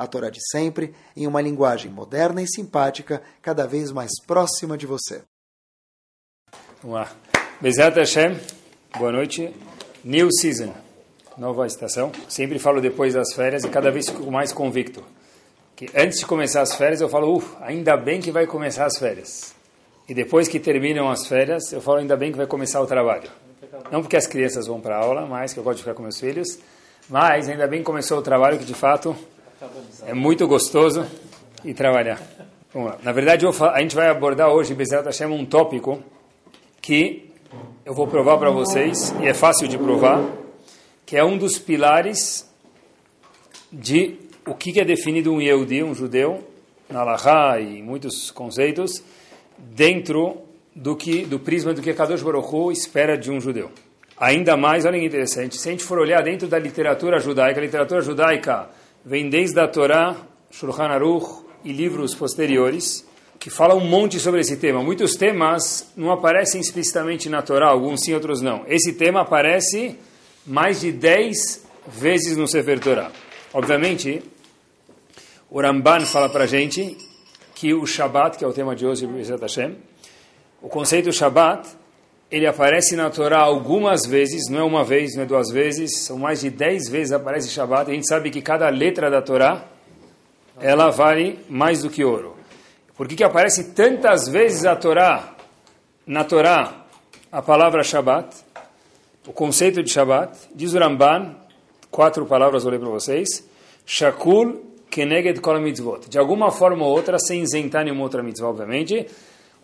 a Torá de sempre, em uma linguagem moderna e simpática, cada vez mais próxima de você. Vamos lá. Bezat Hashem, boa noite. New Season, nova estação. Sempre falo depois das férias e cada vez fico mais convicto. Que antes de começar as férias eu falo, uff, ainda bem que vai começar as férias. E depois que terminam as férias, eu falo, ainda bem que vai começar o trabalho. Não porque as crianças vão para aula, mas que eu gosto de ficar com meus filhos, mas ainda bem que começou o trabalho que de fato é muito gostoso e trabalhar. Vamos lá. Na verdade, a gente vai abordar hoje, Bezerra Hashem, um tópico que eu vou provar para vocês, e é fácil de provar, que é um dos pilares de o que é definido um Yehudi, um judeu, na Laha e muitos conceitos, dentro do que do prisma do que Kadosh Baruch Hu espera de um judeu. Ainda mais, olha que interessante, se a gente for olhar dentro da literatura judaica, a literatura judaica vem desde a Torá, Shulchan Aruch e livros posteriores, que falam um monte sobre esse tema. Muitos temas não aparecem explicitamente na Torá, alguns sim, outros não. Esse tema aparece mais de 10 vezes no Sefer Torá. Obviamente, o Ramban fala para a gente que o Shabat, que é o tema de hoje, o conceito Shabat, ele aparece na Torá algumas vezes, não é uma vez, não é duas vezes, são mais de dez vezes aparece Shabat. A gente sabe que cada letra da Torá, ela vale mais do que ouro. Por que, que aparece tantas vezes a Torá, na Torá, a palavra Shabat, o conceito de Shabat? Diz o Ramban, quatro palavras vou ler para vocês, Shakul Keneged Kol Mitzvot. De alguma forma ou outra, sem isentar nenhuma outra mitzvah, obviamente,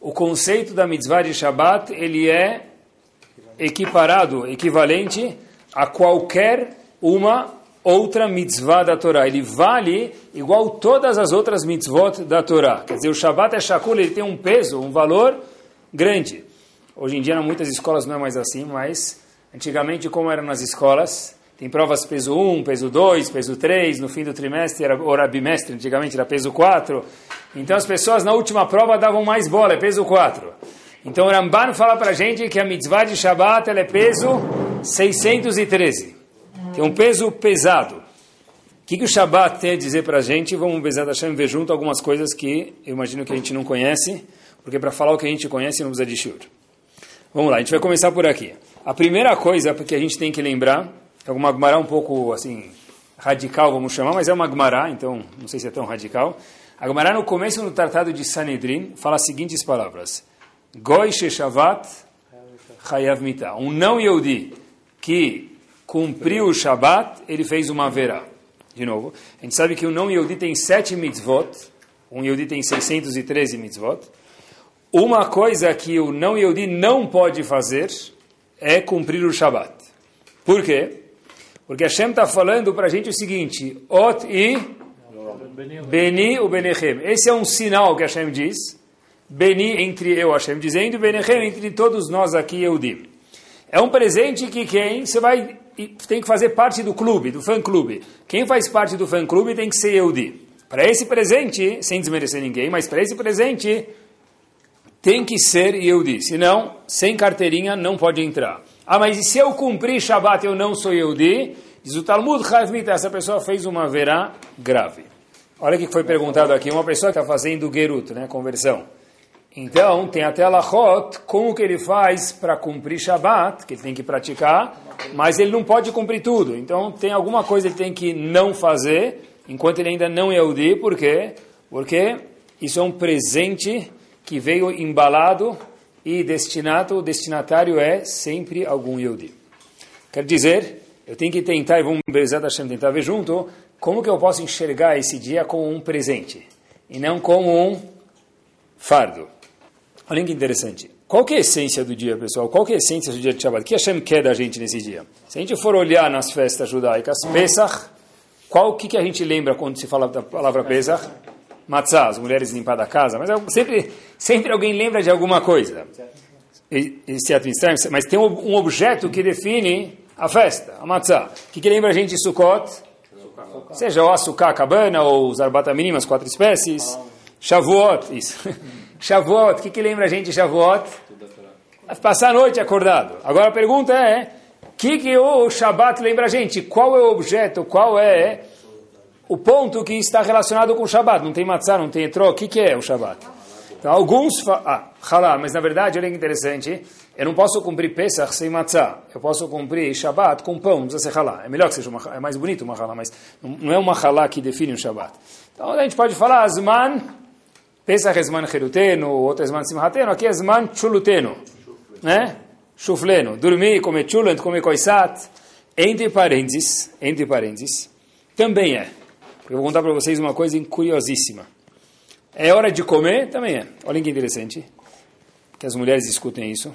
o conceito da mitzvah de Shabat ele é equiparado, equivalente a qualquer uma outra mitzvah da Torá. Ele vale igual todas as outras mitzvot da Torá. Quer dizer, o Shabat é Shakul, ele tem um peso, um valor grande. Hoje em dia, em muitas escolas não é mais assim, mas antigamente, como eram nas escolas, tem provas peso 1, peso 2, peso 3, no fim do trimestre, era, ou era bimestre, antigamente era peso 4. Então as pessoas na última prova davam mais bola, é peso 4. Então o Ramban fala para a gente que a mitzvah de Shabbat é peso 613. Tem um peso pesado. O que, que o Shabbat tem a dizer para a gente? Vamos, Bezat Hashem, ver junto algumas coisas que eu imagino que a gente não conhece, porque para falar o que a gente conhece não precisa de shur. Vamos lá, a gente vai começar por aqui. A primeira coisa que a gente tem que lembrar é uma Gemara um pouco assim radical, vamos chamar, mas é uma Gemara, então não sei se é tão radical. A Gemara no começo do Tratado de Sanedrin fala as seguintes palavras: Goi Sheshavat Chayav Mita. Um não Yehudi que cumpriu o Shabat, ele fez uma verá. De novo, a gente sabe que o não Yehudi tem sete mitzvot, um Yehudi tem 613 mitzvot. Uma coisa que o não Yehudi não pode fazer é cumprir o Shabat. Por quê? Porque Hashem está falando para a gente o seguinte: Ot e Beni o Benechem. Esse é um sinal que Hashem diz. Beni entre eu, Hashem dizendo, Benechem entre todos nós aqui, Eudim. É um presente que quem você vai tem que fazer parte do clube, do fã-clube. Quem faz parte do fã-clube tem que ser Eudi. Para esse presente, sem desmerecer ninguém, mas para esse presente tem que ser Eudi. Senão, sem carteirinha não pode entrar. Ah, mas e se eu cumprir Shabat eu não sou Yehudi? Diz o Talmud, essa pessoa fez uma verá grave. Olha o que foi perguntado aqui, uma pessoa que está fazendo Gerut, né, conversão. Então, tem até Lachot, como que ele faz para cumprir Shabat, que ele tem que praticar, mas ele não pode cumprir tudo. Então, tem alguma coisa que ele tem que não fazer, enquanto ele ainda não é Yehudi, por quê? Porque isso é um presente que veio embalado e destinado, o destinatário é sempre algum Yehudi. Quer dizer, eu tenho que tentar, e vamos Bezat Hashem tentar ver junto, como que eu posso enxergar esse dia como um presente, e não como um fardo. Olha que interessante. Qual que é a essência do dia, pessoal? Qual que é a essência do dia de Shabbat? O que Hashem quer da gente nesse dia? Se a gente for olhar nas festas judaicas, Pesach, qual que, que a gente lembra quando se fala da palavra Pesach? matzah, as mulheres limpar da casa, mas sempre, sempre alguém lembra de alguma coisa. Esse ato estranho, mas tem um objeto que define a festa, a matzah. O que, que lembra a gente de Sukkot? Seja o açúcar, cabana, ou os arbataminim, as quatro espécies. Shavuot, isso. Shavuot, o que, que lembra a gente de Shavuot? Passar a noite acordado. Agora a pergunta é, o que, que o Shabat lembra a gente? Qual é o objeto, qual é o ponto que está relacionado com o Shabat? Não tem matzah, não tem etró, o que, que é o Shabat? Alguns falam, ah, mas na verdade, olha que interessante, eu não posso cumprir Pesach sem matzah, eu posso cumprir Shabat com pão, não precisa ser halá. É melhor que seja uma, é mais bonito uma halá, mas não é uma halá que define o Shabat. Então a gente pode falar, Asman, Pesach é Zman Heruteno, outro é Zman Simhateno, aqui é Zman Chuluteno né? Chufleno, dormir, comer chulant, comer coisat, entre parênteses, entre parênteses, também é. Eu vou contar para vocês uma coisa curiosíssima. É hora de comer? Também é. Olha que interessante, que as mulheres escutem isso,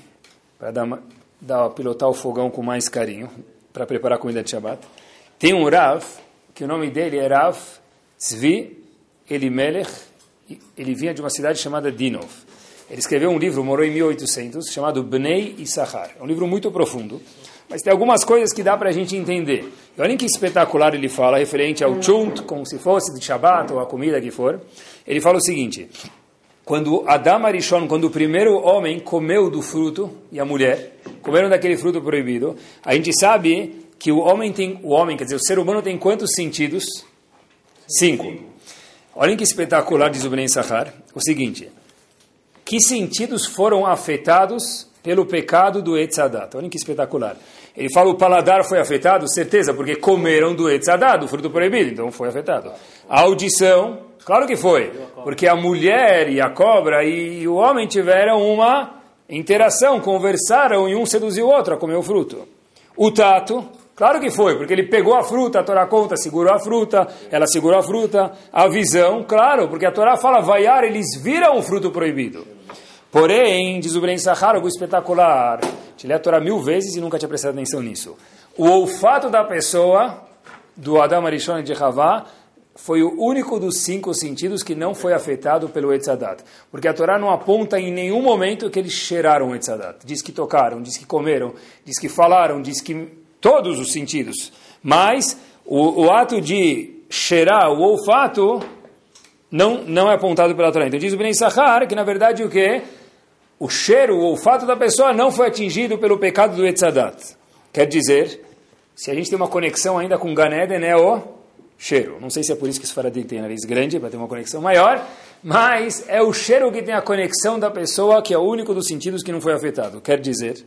para dar, dar, pilotar o fogão com mais carinho, para preparar a comida de Shabbat. Tem um Rav, que o nome dele é Rav Tzvi Elimelech, ele vinha de uma cidade chamada Dinov. Ele escreveu um livro, morou em 1800, chamado Bnei Issachar. É um livro muito profundo, mas tem algumas coisas que dá para a gente entender. E olhem que espetacular ele fala, referente ao chunt, como se fosse de Shabbat ou a comida que for. Ele fala o seguinte, quando Adam Arishon, quando o primeiro homem comeu do fruto, e a mulher, comeram daquele fruto proibido, a gente sabe que o homem tem, o homem, quer dizer, o ser humano tem quantos sentidos? Cinco. Olhem que espetacular, diz o Bnei Issachar, o seguinte que sentidos foram afetados pelo pecado do Etzadat. Olha que espetacular. Ele fala o paladar foi afetado, certeza, porque comeram do Etzadat, do fruto proibido, então foi afetado. A audição, claro que foi, porque a mulher e a cobra e o homem tiveram uma interação, conversaram e um seduziu o outro a comer o fruto. O tato, Claro que foi, porque ele pegou a fruta, a Torá conta, segurou a fruta, ela segurou a fruta. A visão, claro, porque a Torá fala, vaiar, eles viram o fruto proibido. Porém, diz o Bren Sahar, algo espetacular. Te lê a Torá mil vezes e nunca tinha prestado atenção nisso. O olfato da pessoa, do Adam Arishon de Havá, foi o único dos cinco sentidos que não foi afetado pelo Etzadat. Porque a Torá não aponta em nenhum momento que eles cheiraram o Etzadat. Diz que tocaram, diz que comeram, diz que falaram, diz que... Todos os sentidos. Mas o, o ato de cheirar o olfato não, não é apontado pela Torá. Então diz o Ben Sahar que na verdade o que? O cheiro, o olfato da pessoa não foi atingido pelo pecado do Etzadat. Quer dizer, se a gente tem uma conexão ainda com Ganeden, é o cheiro. Não sei se é por isso que os faradim têm nariz grande, para ter uma conexão maior, mas é o cheiro que tem a conexão da pessoa, que é o único dos sentidos que não foi afetado. Quer dizer,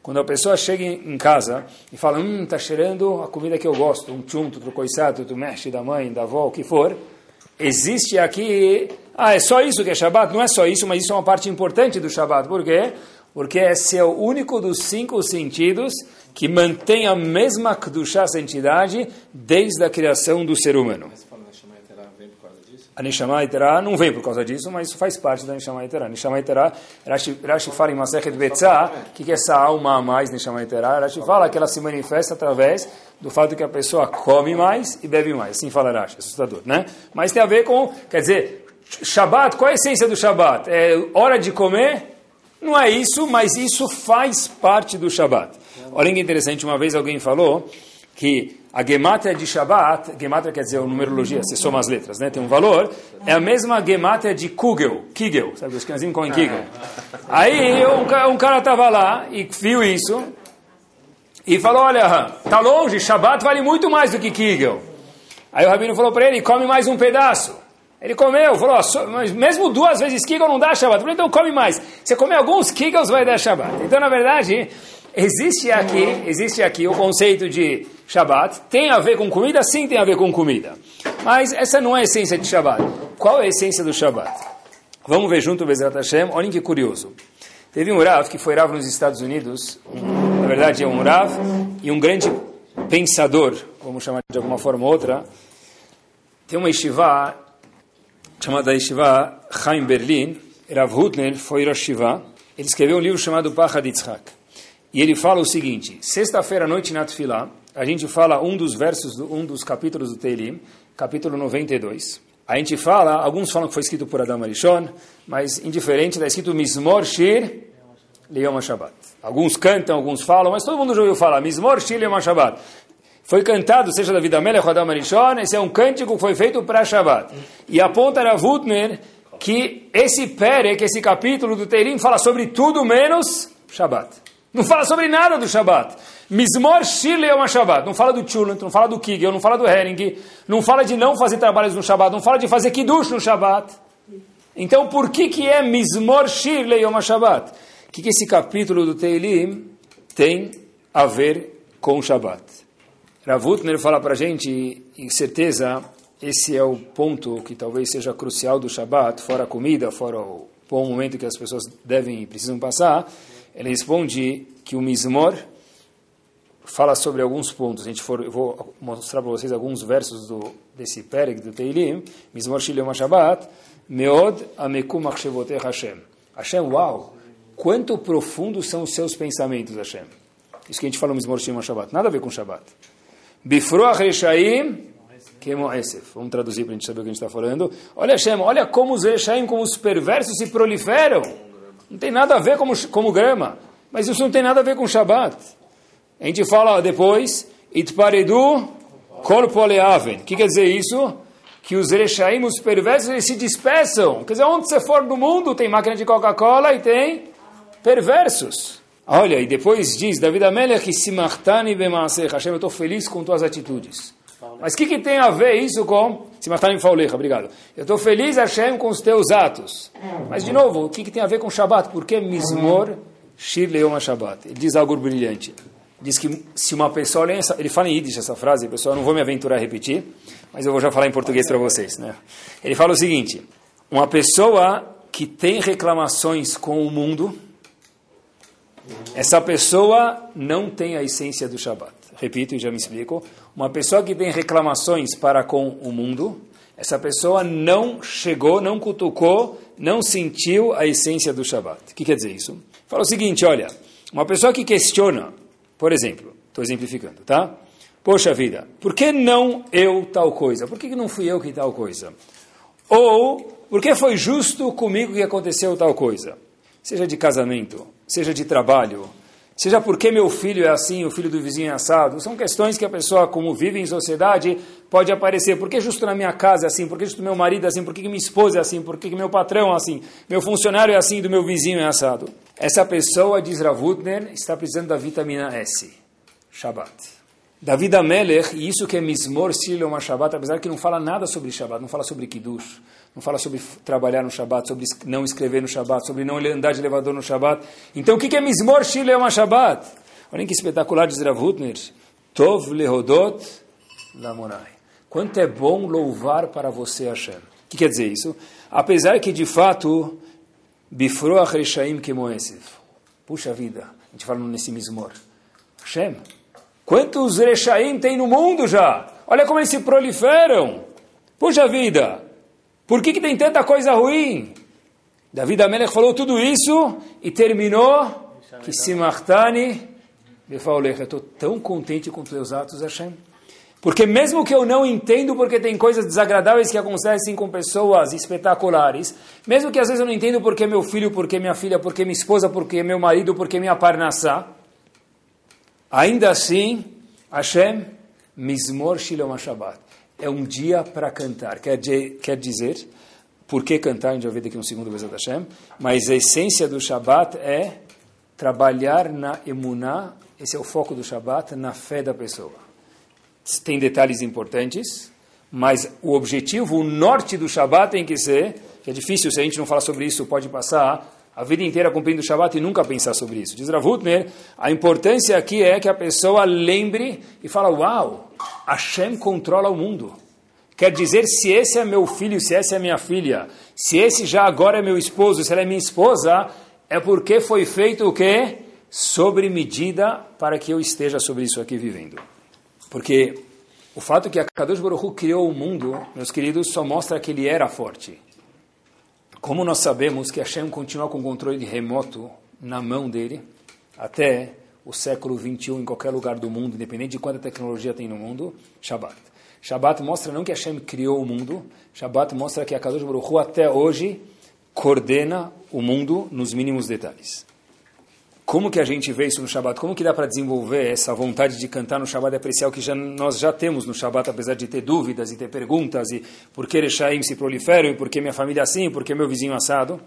quando a pessoa chega em casa e fala, hum, está cheirando a comida que eu gosto, um chunto, do coiçado, do mexe da mãe, da avó, o que for, existe aqui ah, é só isso que é Shabat? Não é só isso, mas isso é uma parte importante do Shabat. Por quê? Porque esse é o único dos cinco sentidos que mantém a mesma Kedushá, santidade, desde a criação do ser humano. A Neshama Iterá não vem por causa disso, mas isso faz parte da Neshama Iterá. Neshama Iterá, Rashi, Rashi fala em Masechet Betzah, o que, que é essa alma a mais Neshama Iterá? Rashi fala que ela se manifesta através do fato que a pessoa come mais e bebe mais. Assim fala Rashi, assustador, né? Mas tem a ver com, quer dizer, Shabat, qual é a essência do Shabat? É hora de comer? Não é isso, mas isso faz parte do Shabat. Olha que interessante, uma vez alguém falou que a gematria de Shabat, gematria quer dizer numerologia, você soma as letras, né? Tem um valor, é a mesma gematria de Kugel, Kigel, sabe, os cãezinhos comem Kigel. Aí um, um cara estava lá e viu isso e falou, olha, tá longe, Shabat vale muito mais do que Kigel. Aí o Rabino falou para ele, come mais um pedaço. Ele comeu, falou, mas mesmo duas vezes Kigel não dá Shabbat. Falei, então come mais. Você comer alguns Kigels vai dar Shabbat. Então, na verdade, existe aqui, existe aqui o conceito de Shabbat. Tem a ver com comida? Sim, tem a ver com comida. Mas essa não é a essência de Shabbat. Qual é a essência do Shabbat? Vamos ver junto, Bezerra Hashem. Olhem que curioso. Teve um Rav que foi Rav nos Estados Unidos. Um, na verdade, é um Rav e um grande pensador, vamos chamar de alguma forma ou outra. Tem uma estivá chamada Yeshiva Chaim Berlin, Rav Hutner foi Rosh Shiva, ele escreveu um livro chamado Pachad Yitzhak. E ele fala o seguinte, sexta-feira à noite na Tfilá, a gente fala um dos versos, um dos capítulos do Teilim, capítulo 92. A gente fala, alguns falam que foi escrito por Adam Arishon, mas indiferente, está escrito Mizmor Shir Leyom Shabbat. Alguns cantam, alguns falam, mas todo mundo já ouviu falar Mizmor Shir Leyom Shabbat. Foi cantado, seja da vida Melech Adam Arishon, esse é um cântico que foi feito para Shabbat. E aponta a Wutner que esse Perek, esse capítulo do Teirim, fala sobre tudo menos Shabbat. Não fala sobre nada do Shabbat. Mizmor Shir é uma Shabbat. Não fala do Chulant, não fala do Kigel, não fala do Hering, não fala de não fazer trabalhos no Shabbat, não fala de fazer Kiddush no Shabbat. Então, por que que é Mizmor Shir Yom Shabbat? O que, que esse capítulo do Teilim tem a ver com o Shabbat? Ravutner fala para a gente, em certeza, esse é o ponto que talvez seja crucial do Shabbat, fora a comida, fora o bom momento que as pessoas devem e precisam passar. Ele responde que o Mizmor fala sobre alguns pontos. A gente for, eu vou mostrar para vocês alguns versos do, desse Perek do Teilim. Mizmor Shilom Shabbat. Meod amekum achshevote Hashem. Hashem, uau! Quanto profundos são os seus pensamentos, Hashem. Isso que a gente fala no Mizmor Shilom Shabbat. Nada a ver com Shabbat. Bifroach Reshaim Kemoesef. Vamos traduzir para a gente saber o que a gente está falando. Olha, Hashem, olha como os Reshaim, como os perversos se proliferam. Não tem nada a ver como, como grama. Mas isso não tem nada a ver com Shabbat. A gente fala depois, Itparedu corpo aleaven. O que quer dizer isso? Que os Erechaim, os perversos, eles se dispersam. Quer dizer, onde você for no mundo, tem máquina de Coca-Cola e tem perversos. Olha, e depois diz, David Amelech, Simartani bemaaseh, Hashem, eu estou feliz com tuas atitudes. Mas o que, que tem a ver isso com Simartani Faulecha? Obrigado. Eu estou feliz, Hashem, com os teus atos. Mas, de novo, o que, que tem a ver com Shabbat? Por que Mizmor Shir Leoma? Ele diz algo brilhante diz que se uma pessoa essa, ele fala em Yiddish essa frase, pessoal, não vou me aventurar a repetir, mas eu vou já falar em português para vocês, né? Ele fala o seguinte: uma pessoa que tem reclamações com o mundo, essa pessoa não tem a essência do Shabat. Repito e já me explico. Uma pessoa que tem reclamações para com o mundo, essa pessoa não chegou, não cutucou, não sentiu a essência do Shabat. O que quer dizer isso? Fala o seguinte, olha, uma pessoa que questiona por exemplo, estou exemplificando, tá? Poxa vida, por que não eu tal coisa? Por que não fui eu que tal coisa? Ou, por que foi justo comigo que aconteceu tal coisa? Seja de casamento, seja de trabalho, seja porque meu filho é assim, o filho do vizinho é assado. São questões que a pessoa, como vive em sociedade, pode aparecer. Por que justo na minha casa é assim? Por que justo meu marido é assim? Por que minha esposa é assim? Por que meu patrão é assim? Meu funcionário é assim, do meu vizinho é assado. Essa pessoa, diz Ravutner, está precisando da vitamina S, Shabbat. David Amelech, e isso que é Mismor Silom Shabbat, apesar que não fala nada sobre Shabbat, não fala sobre Kiddush, não fala sobre trabalhar no Shabbat, sobre não escrever no Shabbat, sobre não andar de elevador no Shabbat. Então o que é Mismor Silom Shabbat? Olhem que espetacular, diz Ravutner. Tov lehodot lamonai. Quanto é bom louvar para você, Hashem. O que quer dizer isso? Apesar que, de fato, Bifroach Reshaim Kemoesiv. Puxa vida, a gente fala nesse mismor. Hashem, quantos Reshaim tem no mundo já? Olha como eles se proliferam. Puxa vida, por que, que tem tanta coisa ruim? David Amelech falou tudo isso e terminou que Simartani Eu estou tão contente com os teus atos, Hashem. Porque mesmo que eu não entendo porque tem coisas desagradáveis que acontecem com pessoas espetaculares, mesmo que às vezes eu não entendo porque meu filho, porque minha filha, porque minha esposa, porque meu marido, porque minha parnassá, ainda assim, Hashem, Mizmor Shilom Shabbat, é um dia para cantar. Quer, quer dizer, por que cantar, a gente vai ver daqui um segundo, Bezat Hashem, mas a essência do Shabbat é trabalhar na emuná, esse é o foco do Shabbat, na fé da pessoa. Tem detalhes importantes, mas o objetivo, o norte do Shabat tem que ser, que é difícil, se a gente não falar sobre isso, pode passar a vida inteira cumprindo o Shabat e nunca pensar sobre isso. Diz Ravutner, a importância aqui é que a pessoa lembre e fala, uau, Hashem controla o mundo. Quer dizer, se esse é meu filho, se essa é minha filha, se esse já agora é meu esposo, se ela é minha esposa, é porque foi feito o quê? Sobre medida para que eu esteja sobre isso aqui vivendo. Porque o fato que a Kadosh Baruch criou o mundo, meus queridos, só mostra que ele era forte. Como nós sabemos que Hashem continua com o controle remoto na mão dele, até o século 21 em qualquer lugar do mundo, independente de quanta tecnologia tem no mundo, Shabbat. Shabbat mostra não que Hashem criou o mundo, Shabbat mostra que a Kadosh Baruch Hu até hoje coordena o mundo nos mínimos detalhes. Como que a gente vê isso no Shabbat? Como que dá para desenvolver essa vontade de cantar no Shabbat e apreciar o que já, nós já temos no Shabbat, apesar de ter dúvidas e ter perguntas, e por que Rechaim se proliferam, e por que minha família é assim, e por que meu vizinho assado?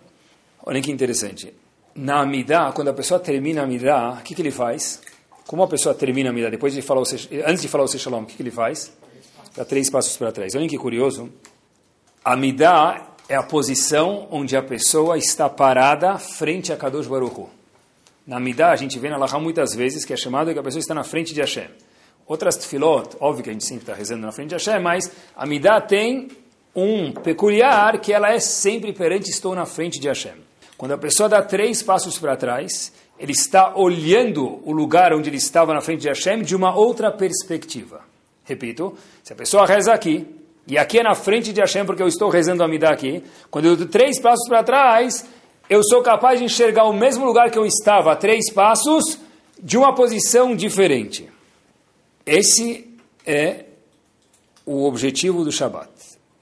Olhem que interessante. Na Amidah, quando a pessoa termina a Amidah, o que, que ele faz? Como a pessoa termina a Amidah, depois de falar o, antes de falar o Shalom, o que, que ele faz? Dá três passos para trás. Olhem que curioso. A Amidah é a posição onde a pessoa está parada frente a Kadosh Baruch Hu. Na Midah, a gente vê na Laha muitas vezes que é chamado que a pessoa está na frente de Hashem. Outras tefilot, óbvio que a gente sempre está rezando na frente de Hashem, mas a Midah tem um peculiar que ela é sempre perante estou na frente de Hashem. Quando a pessoa dá três passos para trás, ele está olhando o lugar onde ele estava na frente de Hashem de uma outra perspectiva. Repito, se a pessoa reza aqui, e aqui é na frente de Hashem porque eu estou rezando a Midah aqui, quando eu dou três passos para trás, eu sou capaz de enxergar o mesmo lugar que eu estava a três passos de uma posição diferente. Esse é o objetivo do Shabat.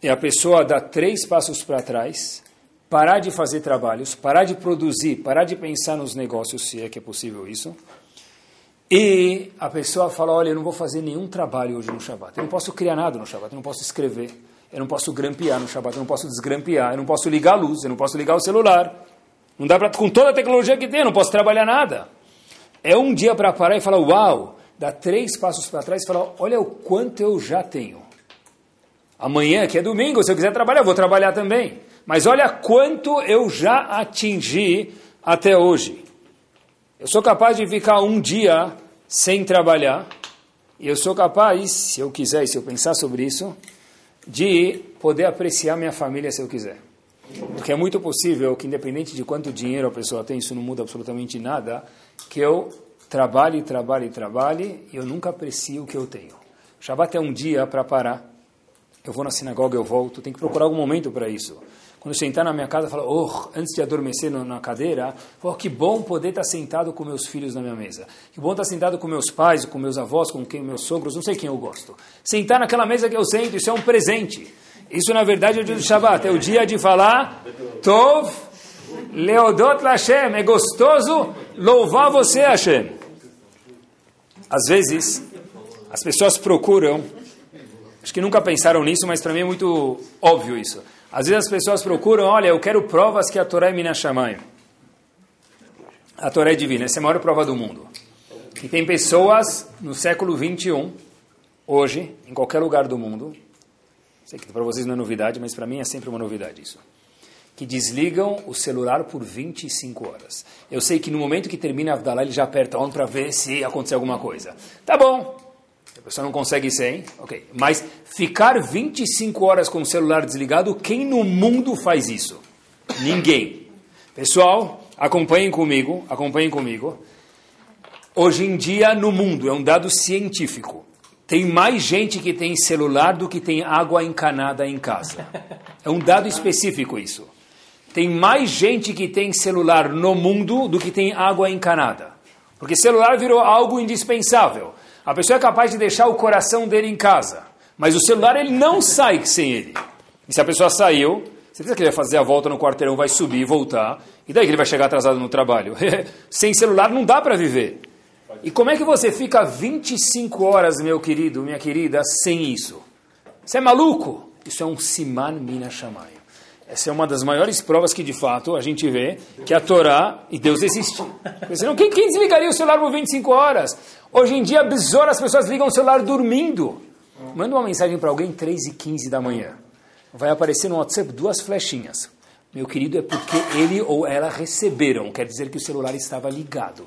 É a pessoa dar três passos para trás, parar de fazer trabalhos, parar de produzir, parar de pensar nos negócios, se é que é possível isso. E a pessoa fala, olha, eu não vou fazer nenhum trabalho hoje no Shabat. Eu não posso criar nada no Shabat, eu não posso escrever, eu não posso grampear no Shabat, eu não posso desgrampear, eu não posso ligar a luz, eu não posso ligar o celular. Não dá para com toda a tecnologia que tem, não posso trabalhar nada. É um dia para parar e falar, uau, dá três passos para trás e falar, olha o quanto eu já tenho. Amanhã, que é domingo, se eu quiser trabalhar, eu vou trabalhar também. Mas olha quanto eu já atingi até hoje. Eu sou capaz de ficar um dia sem trabalhar, e eu sou capaz, se eu quiser e se eu pensar sobre isso, de poder apreciar minha família se eu quiser. Porque é muito possível que, independente de quanto dinheiro a pessoa tem, isso não muda absolutamente nada, que eu trabalhe, trabalhe, trabalhe e eu nunca aprecio o que eu tenho. Shabbat é um dia para parar. Eu vou na sinagoga, eu volto, tem que procurar algum momento para isso. Quando eu sentar na minha casa, falo, oh, antes de adormecer na cadeira, oh, que bom poder estar sentado com meus filhos na minha mesa. Que bom estar sentado com meus pais, com meus avós, com quem, meus sogros, não sei quem eu gosto. Sentar naquela mesa que eu sento, isso é um presente. Isso, na verdade, é o dia do Shabbat. É o dia de falar Tov Leodot Lashem. É gostoso louvar você, Hashem. Às vezes, as pessoas procuram, acho que nunca pensaram nisso, mas para mim é muito óbvio isso. Às vezes as pessoas procuram, olha, eu quero provas que a Torá é Minashamayim. A Torá é divina, essa é a maior prova do mundo. E tem pessoas no século 21, hoje, em qualquer lugar do mundo, Sei que para vocês não é novidade, mas para mim é sempre uma novidade isso. Que desligam o celular por 25 horas. Eu sei que no momento que termina a Avdalá, ele já aperta on para ver se aconteceu alguma coisa. Tá bom. A pessoa não consegue sem, ok. Mas ficar 25 horas com o celular desligado, quem no mundo faz isso? Ninguém. Pessoal, acompanhem comigo, acompanhem comigo. Hoje em dia, no mundo, é um dado científico. Tem mais gente que tem celular do que tem água encanada em casa. É um dado específico isso. Tem mais gente que tem celular no mundo do que tem água encanada. Porque celular virou algo indispensável. A pessoa é capaz de deixar o coração dele em casa, mas o celular ele não sai sem ele. E se a pessoa saiu, pensa que ele vai fazer a volta no quarteirão, vai subir e voltar, e daí que ele vai chegar atrasado no trabalho? sem celular não dá para viver. E como é que você fica 25 horas, meu querido, minha querida, sem isso? Você é maluco? Isso é um siman mina shamayim. Essa é uma das maiores provas que, de fato, a gente vê que a Torá e Deus existe. senão, quem, quem desligaria o celular por 25 horas? Hoje em dia, besouro, as pessoas ligam o celular dormindo. Manda uma mensagem para alguém 3 e 15 da manhã. Vai aparecer no WhatsApp duas flechinhas. Meu querido, é porque ele ou ela receberam. Quer dizer que o celular estava ligado.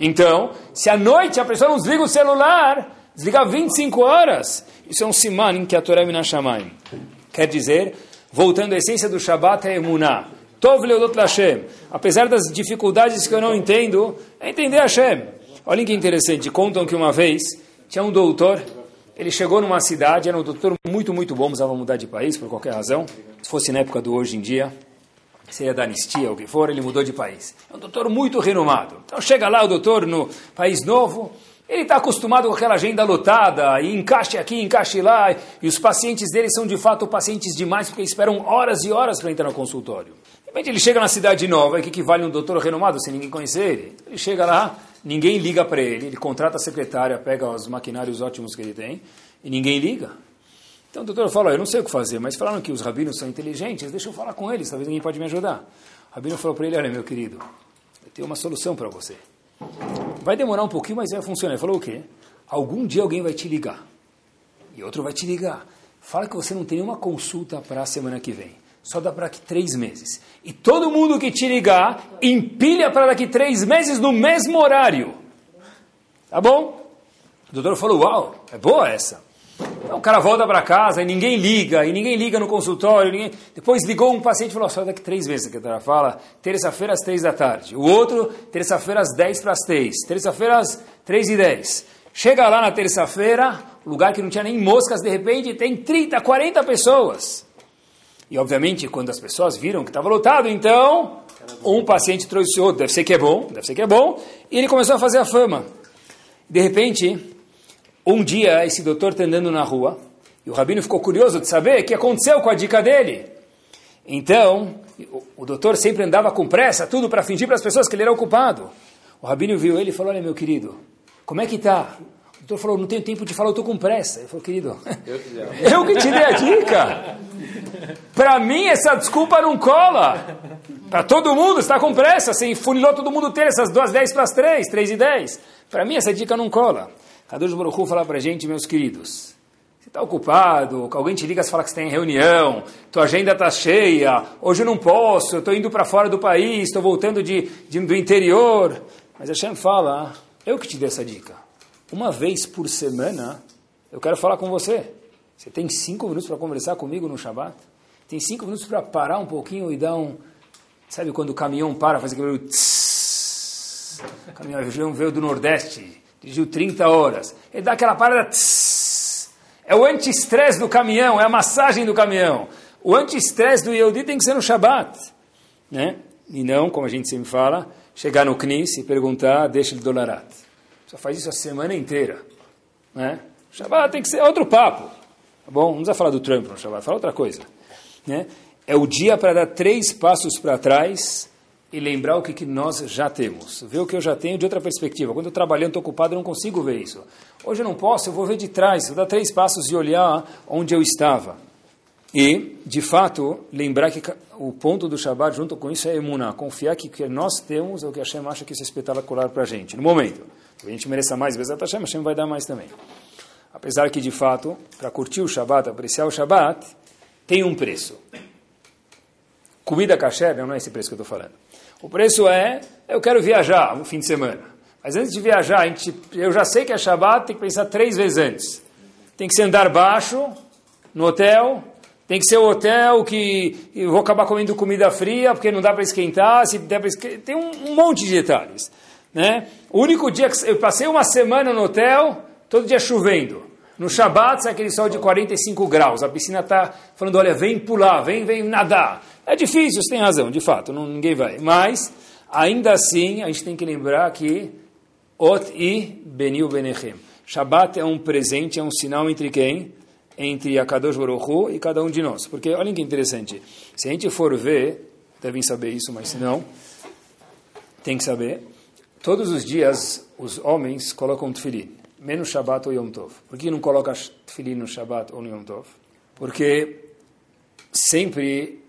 Então, se à noite a pessoa não desliga o celular, desliga 25 horas, isso é um siman em que a Torá Minashamayim. Quer dizer, voltando à essência do Shabbat é emuná. Tov leodot Hashem. Apesar das dificuldades que eu não entendo, é entender Hashem. Olhem que interessante, contam que uma vez tinha um doutor, ele chegou numa cidade, era um doutor muito, muito bom, precisava mudar de país por qualquer razão, se fosse na época do hoje em dia, seria da anistia ou o que for, ele mudou de país. É um doutor muito renomado. Então chega lá o doutor no país novo, Ele está acostumado com aquela agenda lotada, e encaixe aqui, encaixe lá, e os pacientes dele são de fato pacientes demais, porque esperam horas e horas para entrar no consultório. De repente ele chega na cidade nova, e que vale um doutor renomado sem ninguém conhecer ele? Ele chega lá, ninguém liga para ele, ele contrata a secretária, pega os maquinários ótimos que ele tem, e ninguém liga. Então o doutor fala, eu não sei o que fazer, mas falaram que os rabinos são inteligentes, deixa eu falar com eles, talvez ninguém pode me ajudar. O rabino falou para ele, olha meu querido, eu tenho uma solução para você. Vai demorar um pouquinho, mas vai funcionar. Ele falou o quê? Algum dia alguém vai te ligar. E outro vai te ligar. Fala que você não tem nenhuma consulta para a semana que vem. Só dá para daqui três meses. E todo mundo que te ligar, empilha para daqui três meses no mesmo horário. Tá bom? O doutor falou, uau, é boa essa. Então o cara volta para casa e ninguém liga, e ninguém liga no consultório. Ninguém... Depois ligou um paciente e falou: só daqui três meses que a fala, terça-feira às três da tarde. O outro, terça-feira às dez para as três. Terça-feira às três e dez. Chega lá na terça-feira, lugar que não tinha nem moscas, de repente tem 30, 40 pessoas. E obviamente, quando as pessoas viram que estava lotado, então um paciente trouxe outro, deve ser que é bom, deve ser que é bom, e ele começou a fazer a fama. De repente, um dia, esse doutor está andando na rua, e o rabino ficou curioso de saber o que aconteceu com a dica dele. Então, o, o doutor sempre andava com pressa, tudo para fingir para as pessoas que ele era ocupado. O rabino viu ele e falou: Olha, meu querido, como é que está? O doutor falou: Não tenho tempo de falar, eu estou com pressa. Ele falou: Querido, eu que te dei a dica. Para mim, essa desculpa não cola. Para todo mundo, está com pressa. Você funilou todo mundo ter essas duas dez para as três, três e dez. Para mim, essa dica não cola. Kadosh Baruch Hu fala para a gente, meus queridos, você está ocupado, alguém te liga e fala que você está em reunião, tua agenda está cheia, hoje eu não posso, eu estou indo para fora do país, estou voltando de, de, do interior. Mas Hashem fala, eu que te dei essa dica. Uma vez por semana, eu quero falar com você. Você tem cinco minutos para conversar comigo no Shabat? Tem cinco minutos para parar um pouquinho e dar um... Sabe quando o caminhão para, faz aquele... Tss, o caminhão veio do Nordeste, dirigiu 30 horas. Ele dá aquela parada. Tss, é o anti-estresse do caminhão, é a massagem do caminhão. O anti-estresse do Yehudi tem que ser no Shabat. Né? E não, como a gente sempre fala, chegar no Knis e perguntar, deixa ele dolarat. Só faz isso a semana inteira. Né? Shabat tem que ser outro papo. Tá bom? Não precisa falar do Trump no Shabat, fala outra coisa. Né? É o dia para dar três passos para trás e lembrar o que, que nós já temos. Ver o que eu já tenho de outra perspectiva. Quando eu trabalhando, estou ocupado, eu não consigo ver isso. Hoje eu não posso, eu vou ver de trás, vou dar três passos e olhar onde eu estava. E, de fato, lembrar que o ponto do Shabbat junto com isso é emuná, confiar que o que nós temos é o que Hashem acha que isso é espetacular para a gente, no momento. A gente mereça mais, Bezat Hashem, Hashem vai dar mais também. Apesar que, de fato, para curtir o Shabbat, apreciar o Shabbat, tem um preço. Comida kasher não é esse preço que eu estou falando. O preço é, eu quero viajar um fim de semana. Mas antes de viajar, gente, eu já sei que é Shabbat, tem que pensar três vezes antes. Tem que ser andar baixo, no hotel, tem que ser o hotel que eu vou acabar comendo comida fria, porque não dá para esquentar, se der esquentar, tem um, um, monte de detalhes. Né? O único dia que eu passei uma semana no hotel, todo dia chovendo. No Shabat, sai aquele sol de 45 graus, a piscina está falando, olha, vem pular, vem, vem nadar. É difícil, você tem razão, de fato, não, ninguém vai. Mas, ainda assim, a gente tem que lembrar que Ot i Benil Benechem. Shabbat é um presente, é um sinal entre quem? Entre a Kadosh Baruch Hu e cada um de nós. Porque, olhem que interessante, se a gente for ver, devem saber isso, mas se não, tem que saber, todos os dias os homens colocam tefilin, menos Shabbat ou Yom Tov. Por que não coloca tefilin no Shabbat ou no Yom Tov? Porque sempre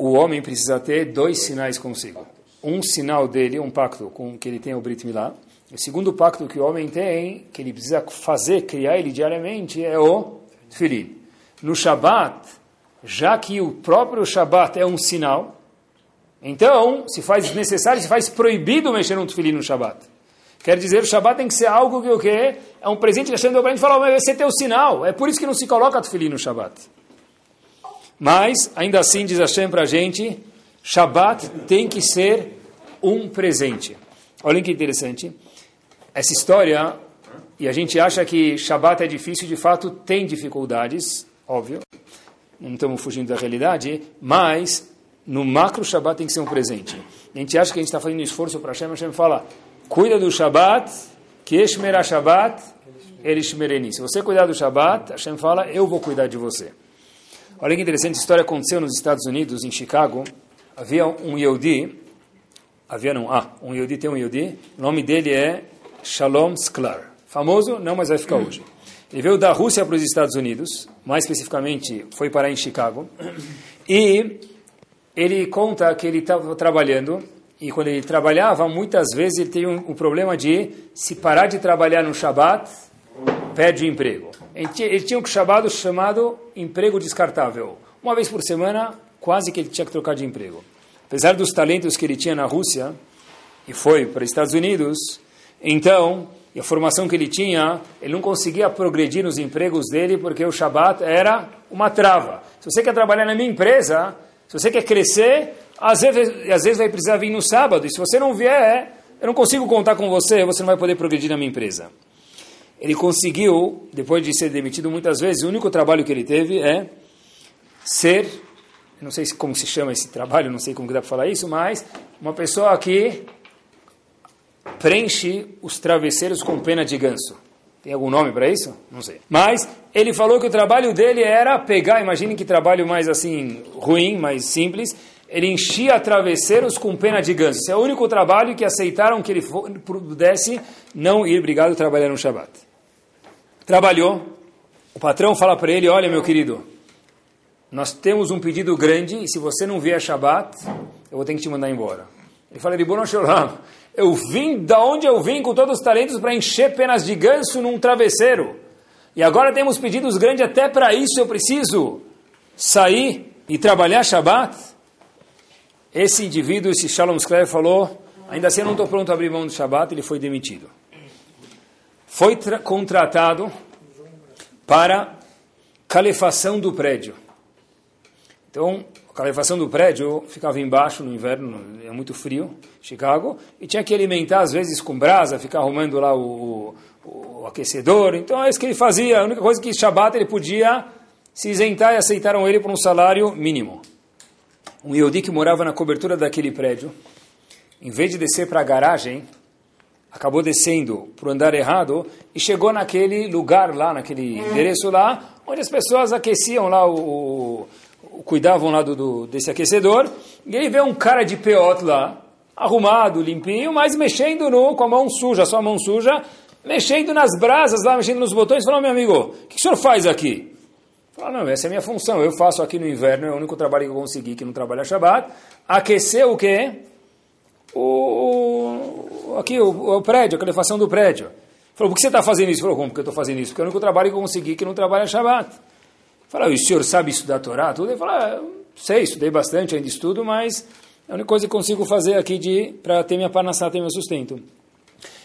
o homem precisa ter dois sinais consigo. Um sinal dele, um pacto com que ele tem o Brit Milá. O segundo pacto que o homem tem, que ele precisa fazer, criar ele diariamente, é o Tfilin. No Shabat, já que o próprio Shabat é um sinal, então, se faz desnecessário, se faz proibido mexer um Tfilin no Shabat. Quer dizer, o Shabat tem que ser algo que o quê? É um presente que Hashem deu para a gente falar, mas esse é teu sinal. É por isso que não se coloca Tfilin no Shabat. Mas, ainda assim, diz Hashem para a gente, Shabat tem que ser um presente. Olhem que interessante. Essa história, e a gente acha que Shabat é difícil, de fato tem dificuldades, óbvio, não estamos fugindo da realidade, mas no macro Shabat tem que ser um presente. A gente acha que a gente está fazendo esforço para Hashem, Hashem fala, cuida do Shabat que Eshmera Shabbat, ele Shmereni. Se você cuidar do Shabbat, Hashem fala, eu vou cuidar de você. Olha que interessante, a história aconteceu nos Estados Unidos, em Chicago. Havia um Yehudi, havia não, ah, um Yehudi tem um Yehudi, o nome dele é Shalom Sklar. Famoso? Não, mas vai ficar hoje. Ele veio da Rússia para os Estados Unidos, mais especificamente foi parar em Chicago, e ele conta que ele estava trabalhando, e quando ele trabalhava, muitas vezes ele tem um, um, problema de se parar de trabalhar no Shabat, perde o emprego. Ele tinha, um Shabat chamado emprego descartável. Uma vez por semana, quase que ele tinha que trocar de emprego. Apesar dos talentos que ele tinha na Rússia, e foi para os Estados Unidos, então e a formação que ele tinha, ele não conseguia progredir nos empregos dele porque o Shabat era uma trava. Se você quer trabalhar na minha empresa, se você quer crescer, às vezes, às vezes vai precisar vir no sábado. E se você não vier, eu não consigo contar com você, você não vai poder progredir na minha empresa. Ele conseguiu, depois de ser demitido muitas vezes, o único trabalho que ele teve é ser, não sei como se chama esse trabalho, não sei como dá para falar isso, mas uma pessoa que preenche os travesseiros com pena de ganso. Tem algum nome para isso? Não sei. Mas ele falou que o trabalho dele era pegar, imaginem que trabalho mais assim, ruim, mais simples. Ele enchia travesseiros com pena de ganso. Esse é o único trabalho que aceitaram que ele pudesse não ir obrigado trabalhar no Shabat. Trabalhou. O patrão fala para ele: Olha, meu querido, nós temos um pedido grande e se você não vier Shabat, eu vou ter que te mandar embora. Ele fala: Ribono Shalom, eu vim da onde eu vim com todos os talentos para encher penas de ganso num travesseiro. E agora temos pedidos grandes até para isso eu preciso sair e trabalhar Shabat. Esse indivíduo, esse Shalom Skler falou, ainda assim eu não estou pronto a abrir mão do Shabat, ele foi demitido. Foi contratado para calefação do prédio. Então, a calefação do prédio ficava embaixo no inverno, é muito frio, Chicago, e tinha que alimentar às vezes com brasa, ficar arrumando lá o, o, o aquecedor. Então é isso que ele fazia. A única coisa que Shabat ele podia se isentar e aceitaram ele por um salário mínimo. Um Yehudi que morava na cobertura daquele prédio, em vez de descer para a garagem, acabou descendo para o andar errado e chegou naquele lugar lá, naquele endereço lá, onde as pessoas aqueciam lá o, cuidavam lá do, do, desse aquecedor, e ele vê um cara de peote lá, arrumado, limpinho, mas mexendo no, com a mão suja, só a mão suja, mexendo nas brasas lá, mexendo nos botões, falou, meu amigo, o que, que o senhor faz aqui? Falou, não, essa é a minha função, eu faço aqui no inverno, é o único trabalho que eu consegui, que não trabalha Shabbat, aquecer o quê? O, aqui, o, o prédio, a calefação do prédio. Falou, por que você está fazendo isso? Falou, como que eu estou fazendo isso? Porque é o único trabalho que eu consegui que não trabalha Shabbat. Fala, o senhor sabe estudar a Torá? Tudo? Ele fala, ah, sei, estudei bastante, ainda estudo, mas é a única coisa que consigo fazer aqui de para ter minha parnassá, ter meu sustento.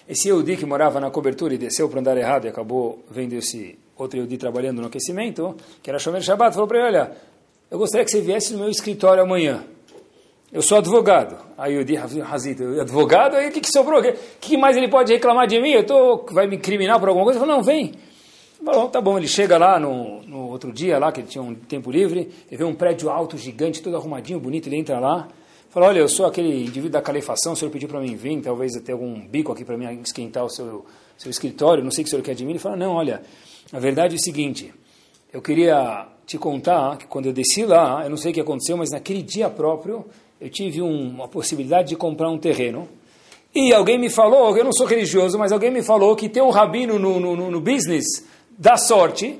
Esse Yehudi que morava na cobertura e desceu para andar errado e acabou vendo esse outro Yehudi trabalhando no aquecimento, que era Shomer Shabbat, falou para ele, olha, eu gostaria que você viesse no meu escritório amanhã. Eu sou advogado. Aí o Hazit, advogado? Aí o que, que sobrou? O que, que mais ele pode reclamar de mim? Eu tô, vai me incriminar por alguma coisa? Ele falou, não, vem. Bom, tá bom, ele chega lá no, no outro dia, lá que ele tinha um tempo livre, ele vê um prédio alto, gigante, todo arrumadinho, bonito, ele entra lá, fala, olha, eu sou aquele indivíduo da calefação, o senhor pediu para mim vir, talvez até algum bico aqui para mim esquentar o seu, seu escritório, não sei o que o senhor quer de mim. Ele fala, não, olha, a verdade é o seguinte, eu queria te contar que quando eu desci lá, eu não sei o que aconteceu, mas naquele dia próprio, eu tive um, uma possibilidade de comprar um terreno, e alguém me falou, eu não sou religioso, mas alguém me falou que tem um rabino no, no, no business da sorte.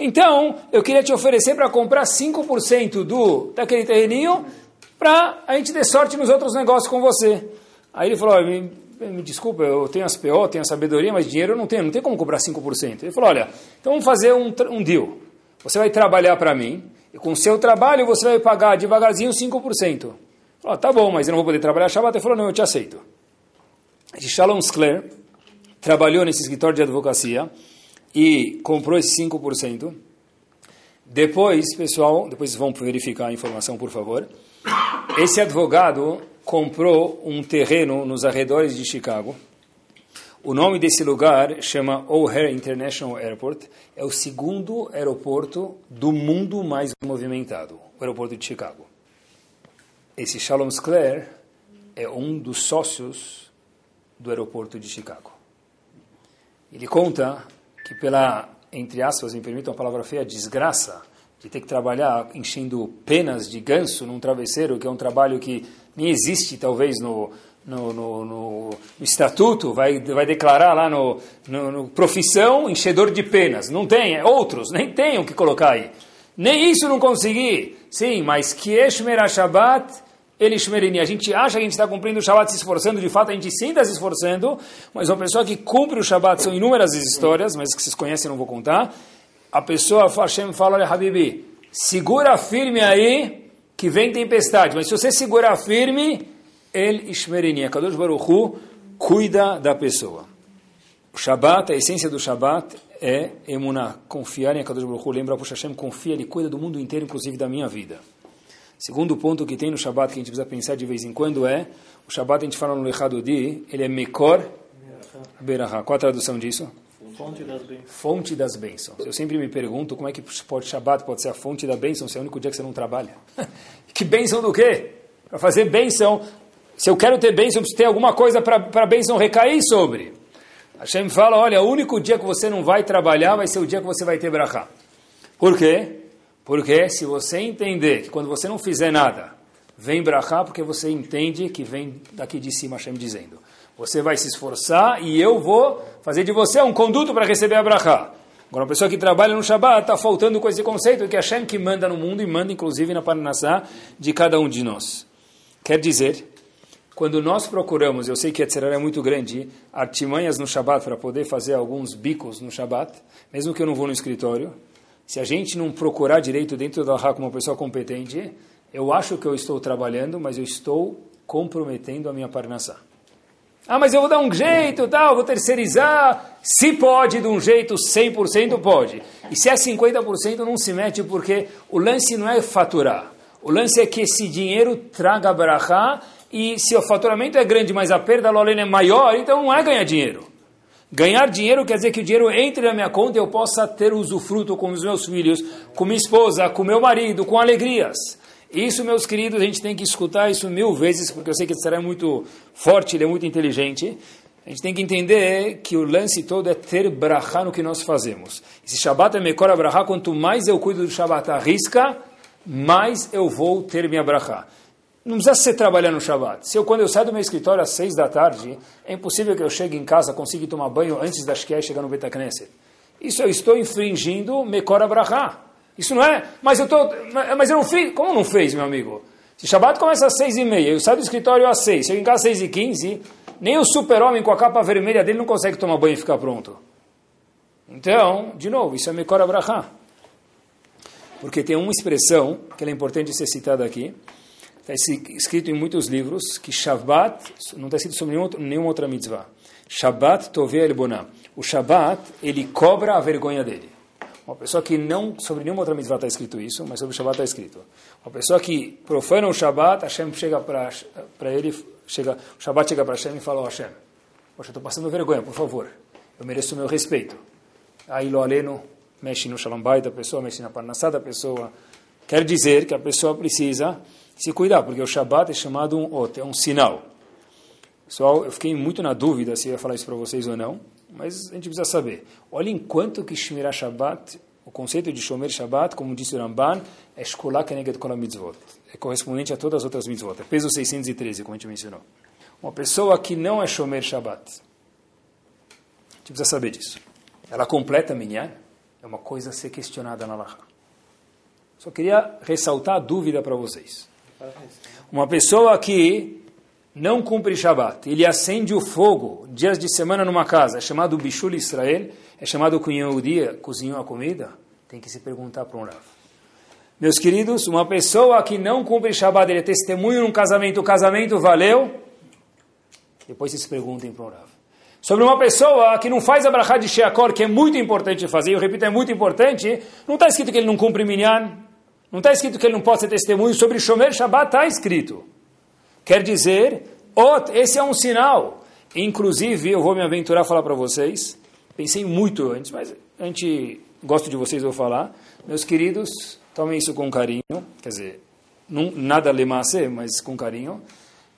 Então, eu queria te oferecer para comprar 5% do, daquele terreninho para a gente ter sorte nos outros negócios com você. Aí ele falou, me, me desculpa, eu tenho as PO, tenho a sabedoria, mas dinheiro eu não tenho, não tem como comprar 5%. Ele falou, olha, então vamos fazer um, um deal. Você vai trabalhar para mim, e com o seu trabalho você vai pagar devagarzinho 5%. Falou, tá bom, mas eu não vou poder trabalhar Shabbat. Ele falou, não, eu te aceito. Esse Shalom Skler trabalhou nesse escritório de advocacia, e comprou esse 5%. Depois, pessoal, depois vão verificar a informação, por favor. Esse advogado comprou um terreno nos arredores de Chicago. O nome desse lugar chama O'Hare International Airport. É o segundo aeroporto do mundo mais movimentado, o aeroporto de Chicago. Esse Shalom Sclair é um dos sócios do aeroporto de Chicago. Ele conta que pela, entre aspas, me permitam a palavra feia, desgraça, de ter que trabalhar enchendo penas de ganso num travesseiro, que é um trabalho que nem existe, talvez, no, no, no, no, no estatuto, vai, vai declarar lá no, no, profissão enchedor de penas. Não tem, é outros, nem tem o que colocar aí. Nem isso não consegui. Sim, mas que Eshmer Shabbat, ele Shmerini. A gente acha que a gente está cumprindo o Shabbat se esforçando, de fato a gente sim está se esforçando, mas uma pessoa que cumpre o Shabbat, são inúmeras as histórias, mas que vocês conhecem não vou contar. A pessoa, Hashem fala, olha Habibi, segura firme aí, que vem tempestade. Mas se você segurar firme, ele Ishmerini, Kadosh Baruch Hu, cuida da pessoa. O Shabbat, a essência do Shabbat é emuná, confiar em Akadosh Baruch Hu, lembra para Hashem, confia, ele cuida do mundo inteiro, inclusive da minha vida. Segundo ponto que tem no Shabbat que a gente precisa pensar de vez em quando é, o Shabbat a gente fala no Lechado Di, ele é Mekor Berachá. Qual a tradução disso? Fonte das bênçãos. Fonte das bênçãos. Eu sempre me pergunto como é que pode Shabbat pode ser a fonte da bênção se é o único dia que você não trabalha. que bênção do quê? Para fazer bênção, se eu quero ter bênção, eu preciso ter alguma coisa para a bênção recair sobre. Hashem fala, olha, o único dia que você não vai trabalhar vai ser o dia que você vai ter brachá. Por quê? Porque se você entender que quando você não fizer nada, vem brachá, porque você entende que vem daqui de cima Hashem dizendo. Você vai se esforçar e eu vou fazer de você um conduto para receber a brachá. Agora, uma pessoa que trabalha no Shabbat está faltando com esse conceito que Hashem que manda no mundo e manda inclusive na Parnassá de cada um de nós. Quer dizer quando nós procuramos, eu sei que a Tzerara é muito grande, artimanhas no Shabat para poder fazer alguns bicos no Shabat, mesmo que eu não vou no escritório, se a gente não procurar direito dentro da Ra como uma pessoa competente, eu acho que eu estou trabalhando, mas eu estou comprometendo a minha parnassá. Ah, mas eu vou dar um jeito, tal, vou terceirizar. Se pode de um jeito, 100% pode. E se é 50%, não se mete, porque o lance não é faturar. O lance é que esse dinheiro traga brachá e se o faturamento é grande, mas a perda Lolena é maior, então não é ganhar dinheiro. Ganhar dinheiro quer dizer que o dinheiro entre na minha conta e eu possa ter usufruto com os meus filhos, com minha esposa, com meu marido, com alegrias. Isso, meus queridos, a gente tem que escutar isso mil vezes, porque eu sei que será muito forte, ele é muito inteligente. A gente tem que entender que o lance todo é ter brachá no que nós fazemos. E se Shabbat é mekora brachá, quanto mais eu cuido do Shabbat à risca, mais eu vou ter minha brachá. Não precisa ser trabalhar no Shabbat. Se eu, quando eu saio do meu escritório às seis da tarde, é impossível que eu chegue em casa, consiga tomar banho antes da Shkia chegar no Betacneset. Isso eu estou infringindo Mekora Brachá. Isso não é, mas eu, tô, mas eu não fiz. Como não fez, meu amigo? Se Shabbat começa às seis e meia, eu saio do escritório às seis, chego em casa às seis e quinze, nem o super-homem com a capa vermelha dele não consegue tomar banho e ficar pronto. Então, de novo, isso é Mekora Brachá. Porque tem uma expressão que é importante ser citada aqui, Está escrito em muitos livros que Shabbat, não está escrito sobre nenhuma outra mitzvah. Shabbat tovei elbonah. O Shabbat, ele cobra a vergonha dele. Uma pessoa que não, sobre nenhuma outra mitzvah está escrito isso, mas sobre o Shabbat está escrito. Uma pessoa que profana o Shabbat, Hashem chega para ele, chega, o Shabbat chega para Hashem e fala, oh, Hashem, poxa, estou passando vergonha, por favor. Eu mereço o meu respeito. Aí lo aleno, mexe no Shalom da pessoa, mexe na parnassá da pessoa. Quer dizer que a pessoa precisa se cuidar, porque o Shabat é chamado um ot, é um sinal. Pessoal, eu fiquei muito na dúvida se eu ia falar isso para vocês ou não, mas a gente precisa saber. Olhem quanto que Shmirah Shabbat, o conceito de Shomer Shabbat, como disse o Ramban, é Shkolá Keneged Mitzvot. É correspondente a todas as outras mitzvot. É peso 613, como a gente mencionou. Uma pessoa que não é Shomer Shabbat, a gente precisa saber disso. Ela completa Minyan, é uma coisa a ser questionada na Laha. Só queria ressaltar a dúvida para vocês. Uma pessoa que não cumpre Shabat, ele acende o fogo dias de semana numa casa, é chamado Bishul Israel, é chamado cunhão dia, cozinhou a comida, tem que se perguntar para um Rav. Meus queridos, uma pessoa que não cumpre Shabat, ele é testemunho num casamento, o casamento valeu? Depois vocês perguntem para um Rav. Sobre uma pessoa que não faz a brachá de Sheakor, que é muito importante fazer, eu repito, é muito importante, não está escrito que ele não cumpre Minyan, não está escrito que ele não pode ser testemunho sobre Shomer Shabbat, está escrito. Quer dizer, esse é um sinal. Inclusive, eu vou me aventurar a falar para vocês, pensei muito antes, mas a gente gosto de vocês, vou falar. Meus queridos, tomem isso com carinho, quer dizer, não, nada lemasse, mas com carinho.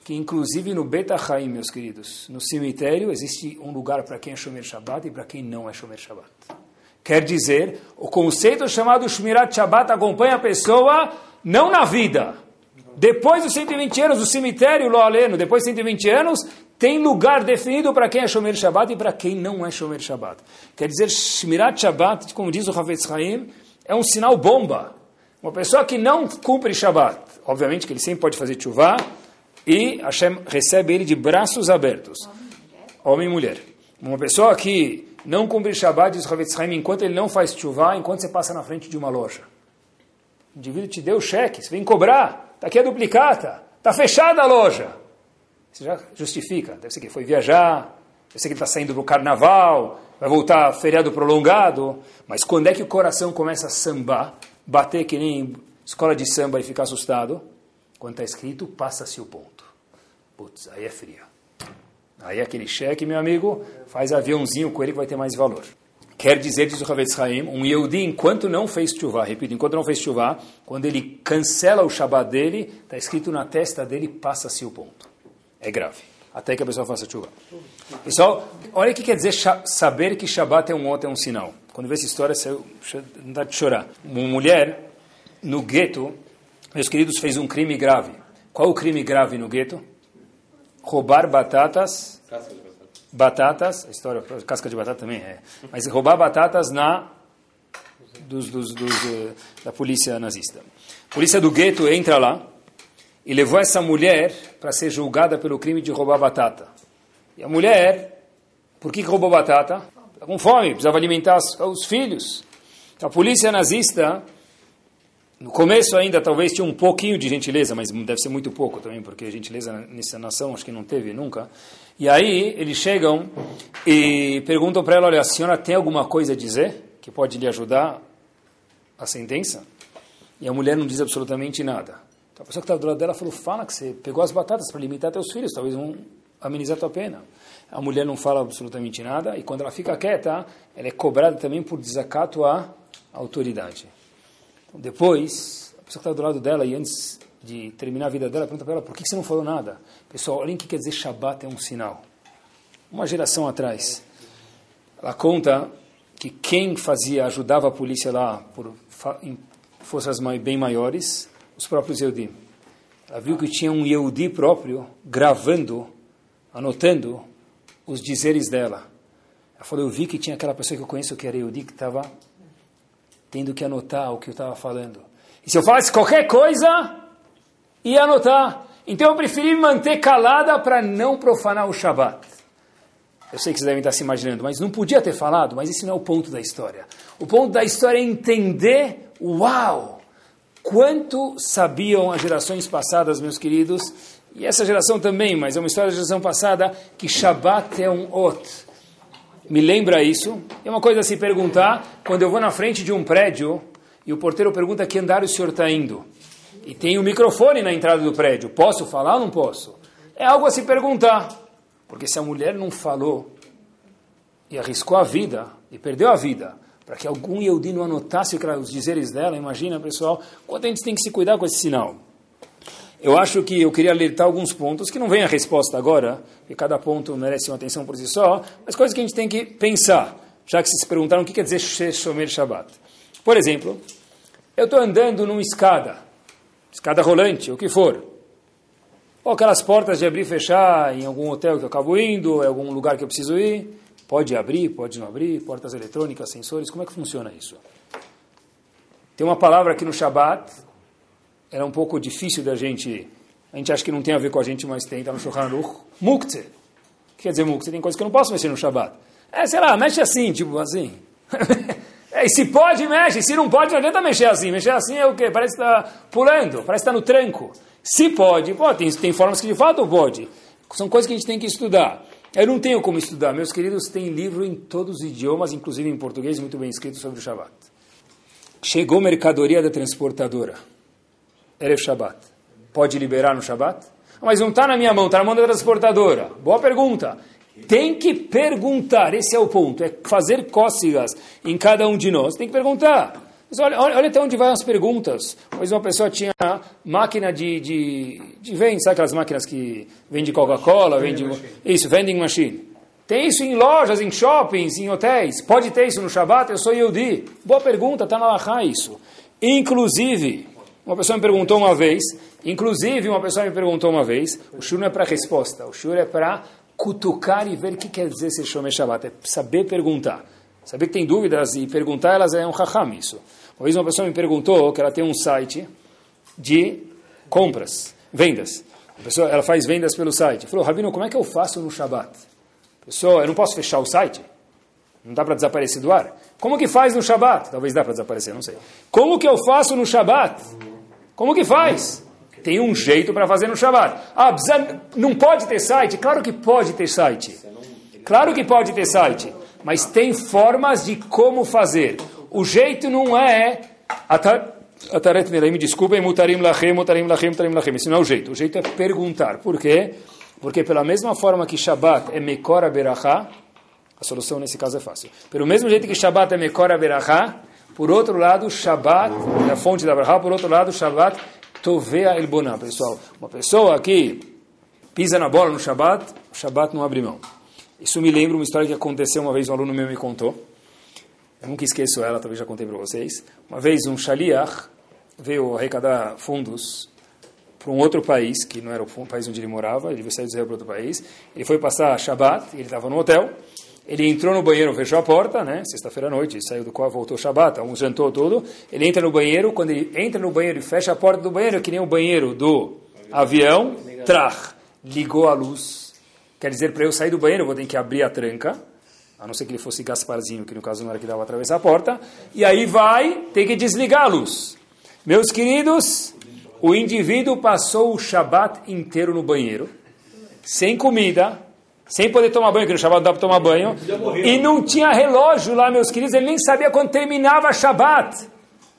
que inclusive no Beta Haim, meus queridos, no cemitério existe um lugar para quem é Shomer Shabbat e para quem não é Shomer Shabbat. Quer dizer, o conceito chamado Shmirat Shabbat acompanha a pessoa não na vida. Depois dos 120 anos, o cemitério, lo aleno, depois de 120 anos, tem lugar definido para quem é Shomer Shabbat e para quem não é Shomer Shabbat. Quer dizer, Shmirat Shabbat, como diz o Havetz Haim, é um sinal bomba. Uma pessoa que não cumpre Shabbat, obviamente que ele sempre pode fazer chuva, e Hashem recebe ele de braços abertos. Homem e mulher. Uma pessoa que não cumpre Shabbat, diz Havetz Haim, enquanto ele não faz chuva, enquanto você passa na frente de uma loja. O indivíduo te deu o cheque, você vem cobrar, está aqui a duplicata, está fechada a loja. Você já justifica, deve ser que foi viajar, deve ser que ele está saindo do carnaval, vai voltar feriado prolongado, mas quando é que o coração começa a sambar, bater que nem escola de samba e ficar assustado? Quando está escrito, passa-se o ponto. Putz, aí é fria. Aí aquele cheque, meu amigo, faz aviãozinho com ele que vai ter mais valor. Quer dizer, diz o Havetz Haim, um Yehudi, enquanto não fez chuva, repito, enquanto não fez chuva, quando ele cancela o Shabbat dele, está escrito na testa dele, passa-se o ponto. É grave. Até que a pessoa faça chuva. Pessoal, olha o que quer dizer saber que Shabbat é um outro, é um sinal. Quando vê essa história, não dá de chorar. Uma mulher, no gueto, meus queridos, fez um crime grave. Qual o crime grave no gueto? roubar batatas, batatas, a história, casca de batata também é, mas roubar batatas na dos, dos, dos, eh, da polícia nazista. A polícia do gueto entra lá e levou essa mulher para ser julgada pelo crime de roubar batata. E a mulher, por que roubou batata? Está com fome, precisava alimentar os, os filhos. A polícia nazista no começo ainda talvez tinha um pouquinho de gentileza, mas deve ser muito pouco também, porque gentileza nessa nação acho que não teve nunca. E aí eles chegam e perguntam para ela, olha, a senhora tem alguma coisa a dizer que pode lhe ajudar a sentença? E a mulher não diz absolutamente nada. Então a pessoa que estava do lado dela falou, fala que você pegou as batatas para alimentar teus filhos, talvez vão amenizar tua pena. A mulher não fala absolutamente nada e quando ela fica quieta, ela é cobrada também por desacato à autoridade. Depois, a pessoa que está do lado dela, e antes de terminar a vida dela, pergunta para ela, por que você não falou nada? Pessoal, olhem o que quer dizer Shabat é um sinal. Uma geração atrás, ela conta que quem fazia, ajudava a polícia lá por forças bem maiores, os próprios Yehudim. Ela viu que tinha um Yehudi próprio gravando, anotando os dizeres dela. Ela falou, eu vi que tinha aquela pessoa que eu conheço que era Yehudi, que estava tendo que anotar o que eu estava falando. E se eu falasse qualquer coisa, ia anotar. Então eu preferi me manter calada para não profanar o Shabat. Eu sei que vocês devem estar se imaginando, mas não podia ter falado, mas esse não é o ponto da história. O ponto da história é entender, uau, quanto sabiam as gerações passadas, meus queridos, e essa geração também, mas é uma história da geração passada, que Shabat é um ot me lembra isso. É uma coisa a se perguntar, quando eu vou na frente de um prédio e o porteiro pergunta que andar o senhor está indo. E tem o um microfone na entrada do prédio. Posso falar ou não posso? É algo a se perguntar. Porque se a mulher não falou e arriscou a vida, e perdeu a vida, para que algum Yehudi anotasse os dizeres dela, imagina, pessoal, quanto a gente tem que se cuidar com esse sinal. Eu acho que eu queria alertar alguns pontos, que não vem a resposta agora, porque cada ponto merece uma atenção por si só, mas coisas que a gente tem que pensar, já que se perguntaram o que quer dizer Shomer Shabbat. Por exemplo, eu estou andando numa escada, escada rolante, o que for, ou aquelas portas de abrir e fechar em algum hotel que eu acabo indo, em algum lugar que eu preciso ir, pode abrir, pode não abrir, portas eletrônicas, sensores, como é que funciona isso? Tem uma palavra aqui no Shabbat era um pouco difícil da gente, a gente acha que não tem a ver com a gente, mas tem, está no Shulchan Aruch, muktzeh. O que quer dizer muktzeh? Tem coisas que eu não posso mexer no Shabbat. É, sei lá, mexe assim, tipo assim. é, se pode, mexe. Se não pode, não adianta mexer assim. Mexer assim é o quê? Parece que está pulando, parece que está no tranco. Se pode, pode. Tem, tem formas que de fato pode. São coisas que a gente tem que estudar. Eu não tenho como estudar. Meus queridos, tem livro em todos os idiomas, inclusive em português, muito bem escrito sobre o Shabbat. Chegou mercadoria da transportadora. Erev Shabbat. Pode liberar no Shabbat? Mas não está na minha mão, está na mão da transportadora. Boa pergunta. Tem que perguntar, esse é o ponto, é fazer cócegas em cada um de nós. Tem que perguntar. Mas olha, olha, olha até onde vai as perguntas. Pois uma pessoa tinha máquina de, de, de vende, sabe aquelas máquinas que vende Coca-Cola, vende... Isso, vending machine. Tem isso em lojas, em shoppings, em hotéis. Pode ter isso no Shabat? Eu sou Yehudi. Boa pergunta, está na Lahá isso. Inclusive, uma pessoa me perguntou uma vez, inclusive uma pessoa me perguntou uma vez, o shur não é para resposta, o shur é para cutucar e ver o que quer dizer ser Shomer Shabbat, é saber perguntar. Saber que tem dúvidas e perguntar elas é um raham isso. Uma vez uma pessoa me perguntou que ela tem um site de compras, vendas. A pessoa, ela faz vendas pelo site. Falou, Rabino, como é que eu faço no Shabat? Pessoa, eu não posso fechar o site? Não dá para desaparecer do ar? Como que faz no Shabat? Talvez dá para desaparecer, não sei. Como que eu faço no Shabat? Como que faz? Tem um jeito para fazer no Shabat. Ah, não pode ter site? Claro que pode ter site. Claro que pode ter site mas tem formas de como fazer. O jeito não é me desculpem, mutarim lachem, mutarim lachem, mutarim lachem. Isso não é o jeito. O jeito é perguntar. Por quê? Porque pela mesma forma que Shabbat é Mekora Berachá, a solução nesse caso é fácil. Pelo mesmo jeito que Shabbat é Mekora Berachá, por outro lado, Shabbat é a fonte da Berachá, por outro lado, Shabbat Tovea El Bonah. Pessoal, uma pessoa que pisa na bola no Shabbat, o Shabbat não abre mão. Isso me lembra uma história que aconteceu uma vez, um aluno meu me contou. Eu nunca esqueço ela, talvez já contei para vocês. Uma vez um shaliach veio arrecadar fundos para um outro país, que não era o país onde ele morava, ele saiu de Israel para outro país. Ele foi passar Shabbat, ele estava no hotel. Ele entrou no banheiro, fechou a porta, né? Sexta-feira à noite, saiu do qual voltou Shabbat, um jantou tudo. Ele entra no banheiro, quando ele entra no banheiro e fecha a porta do banheiro, é que nem o banheiro do avião, trach, ligou a luz Quer dizer, para eu sair do banheiro, eu vou ter que abrir a tranca, a não ser que ele fosse Gasparzinho, que no caso não era que dava atravessar a porta, e aí vai ter que desligar a luz. Meus queridos, o indivíduo passou o Shabat inteiro no banheiro, sem comida, sem poder tomar banho, que no Shabat não dá para tomar banho, e não tinha relógio lá, meus queridos, ele nem sabia quando terminava Shabat.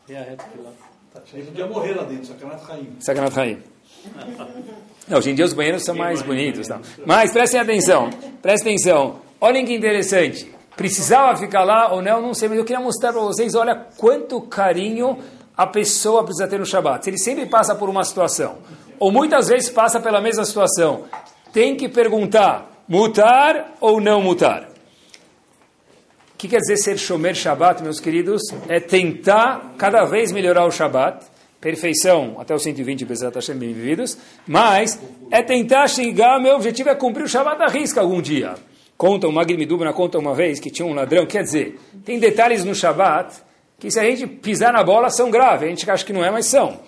Ele podia morrer lá dentro, Sacanat Raim. Sacanat. Não, hoje em dia os banheiros são mais bonitos. Não. Mas prestem atenção, prestem atenção. Olhem que interessante. Precisava ficar lá ou não, não sei, mas eu queria mostrar para vocês, olha quanto carinho a pessoa precisa ter no Shabat. Se ele sempre passa por uma situação, ou muitas vezes passa pela mesma situação, tem que perguntar, mutar ou não mutar? O que quer dizer ser Shomer Shabat, meus queridos? É tentar cada vez melhorar o Shabat, perfeição até os 120 Bezat Hashem bem vividos, mas é tentar chegar, meu objetivo é cumprir o Shabbat da risca algum dia. Conta, o Magri Midubna conta uma vez que tinha um ladrão, quer dizer, tem detalhes no Shabbat que se a gente pisar na bola são graves, a gente acha que não é, mas são.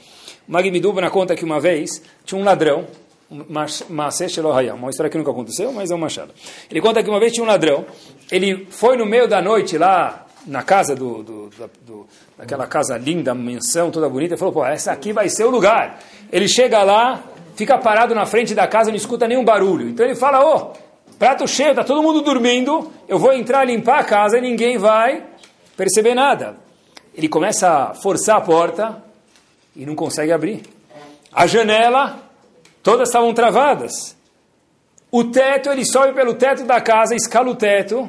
O Magri Midubna conta que uma vez tinha um ladrão, uma história que nunca aconteceu, mas é uma machado. Ele conta que uma vez tinha um ladrão, ele foi no meio da noite lá na casa do, do, do, daquela casa linda, mansão toda bonita, e falou, pô, essa aqui vai ser o lugar. Ele chega lá, fica parado na frente da casa, não escuta nenhum barulho. Então ele fala, ô, oh, prato cheio, tá todo mundo dormindo, eu vou entrar limpar a casa e ninguém vai perceber nada. Ele começa a forçar a porta e não consegue abrir. A janela, todas estavam travadas. O teto, ele sobe pelo teto da casa, escala o teto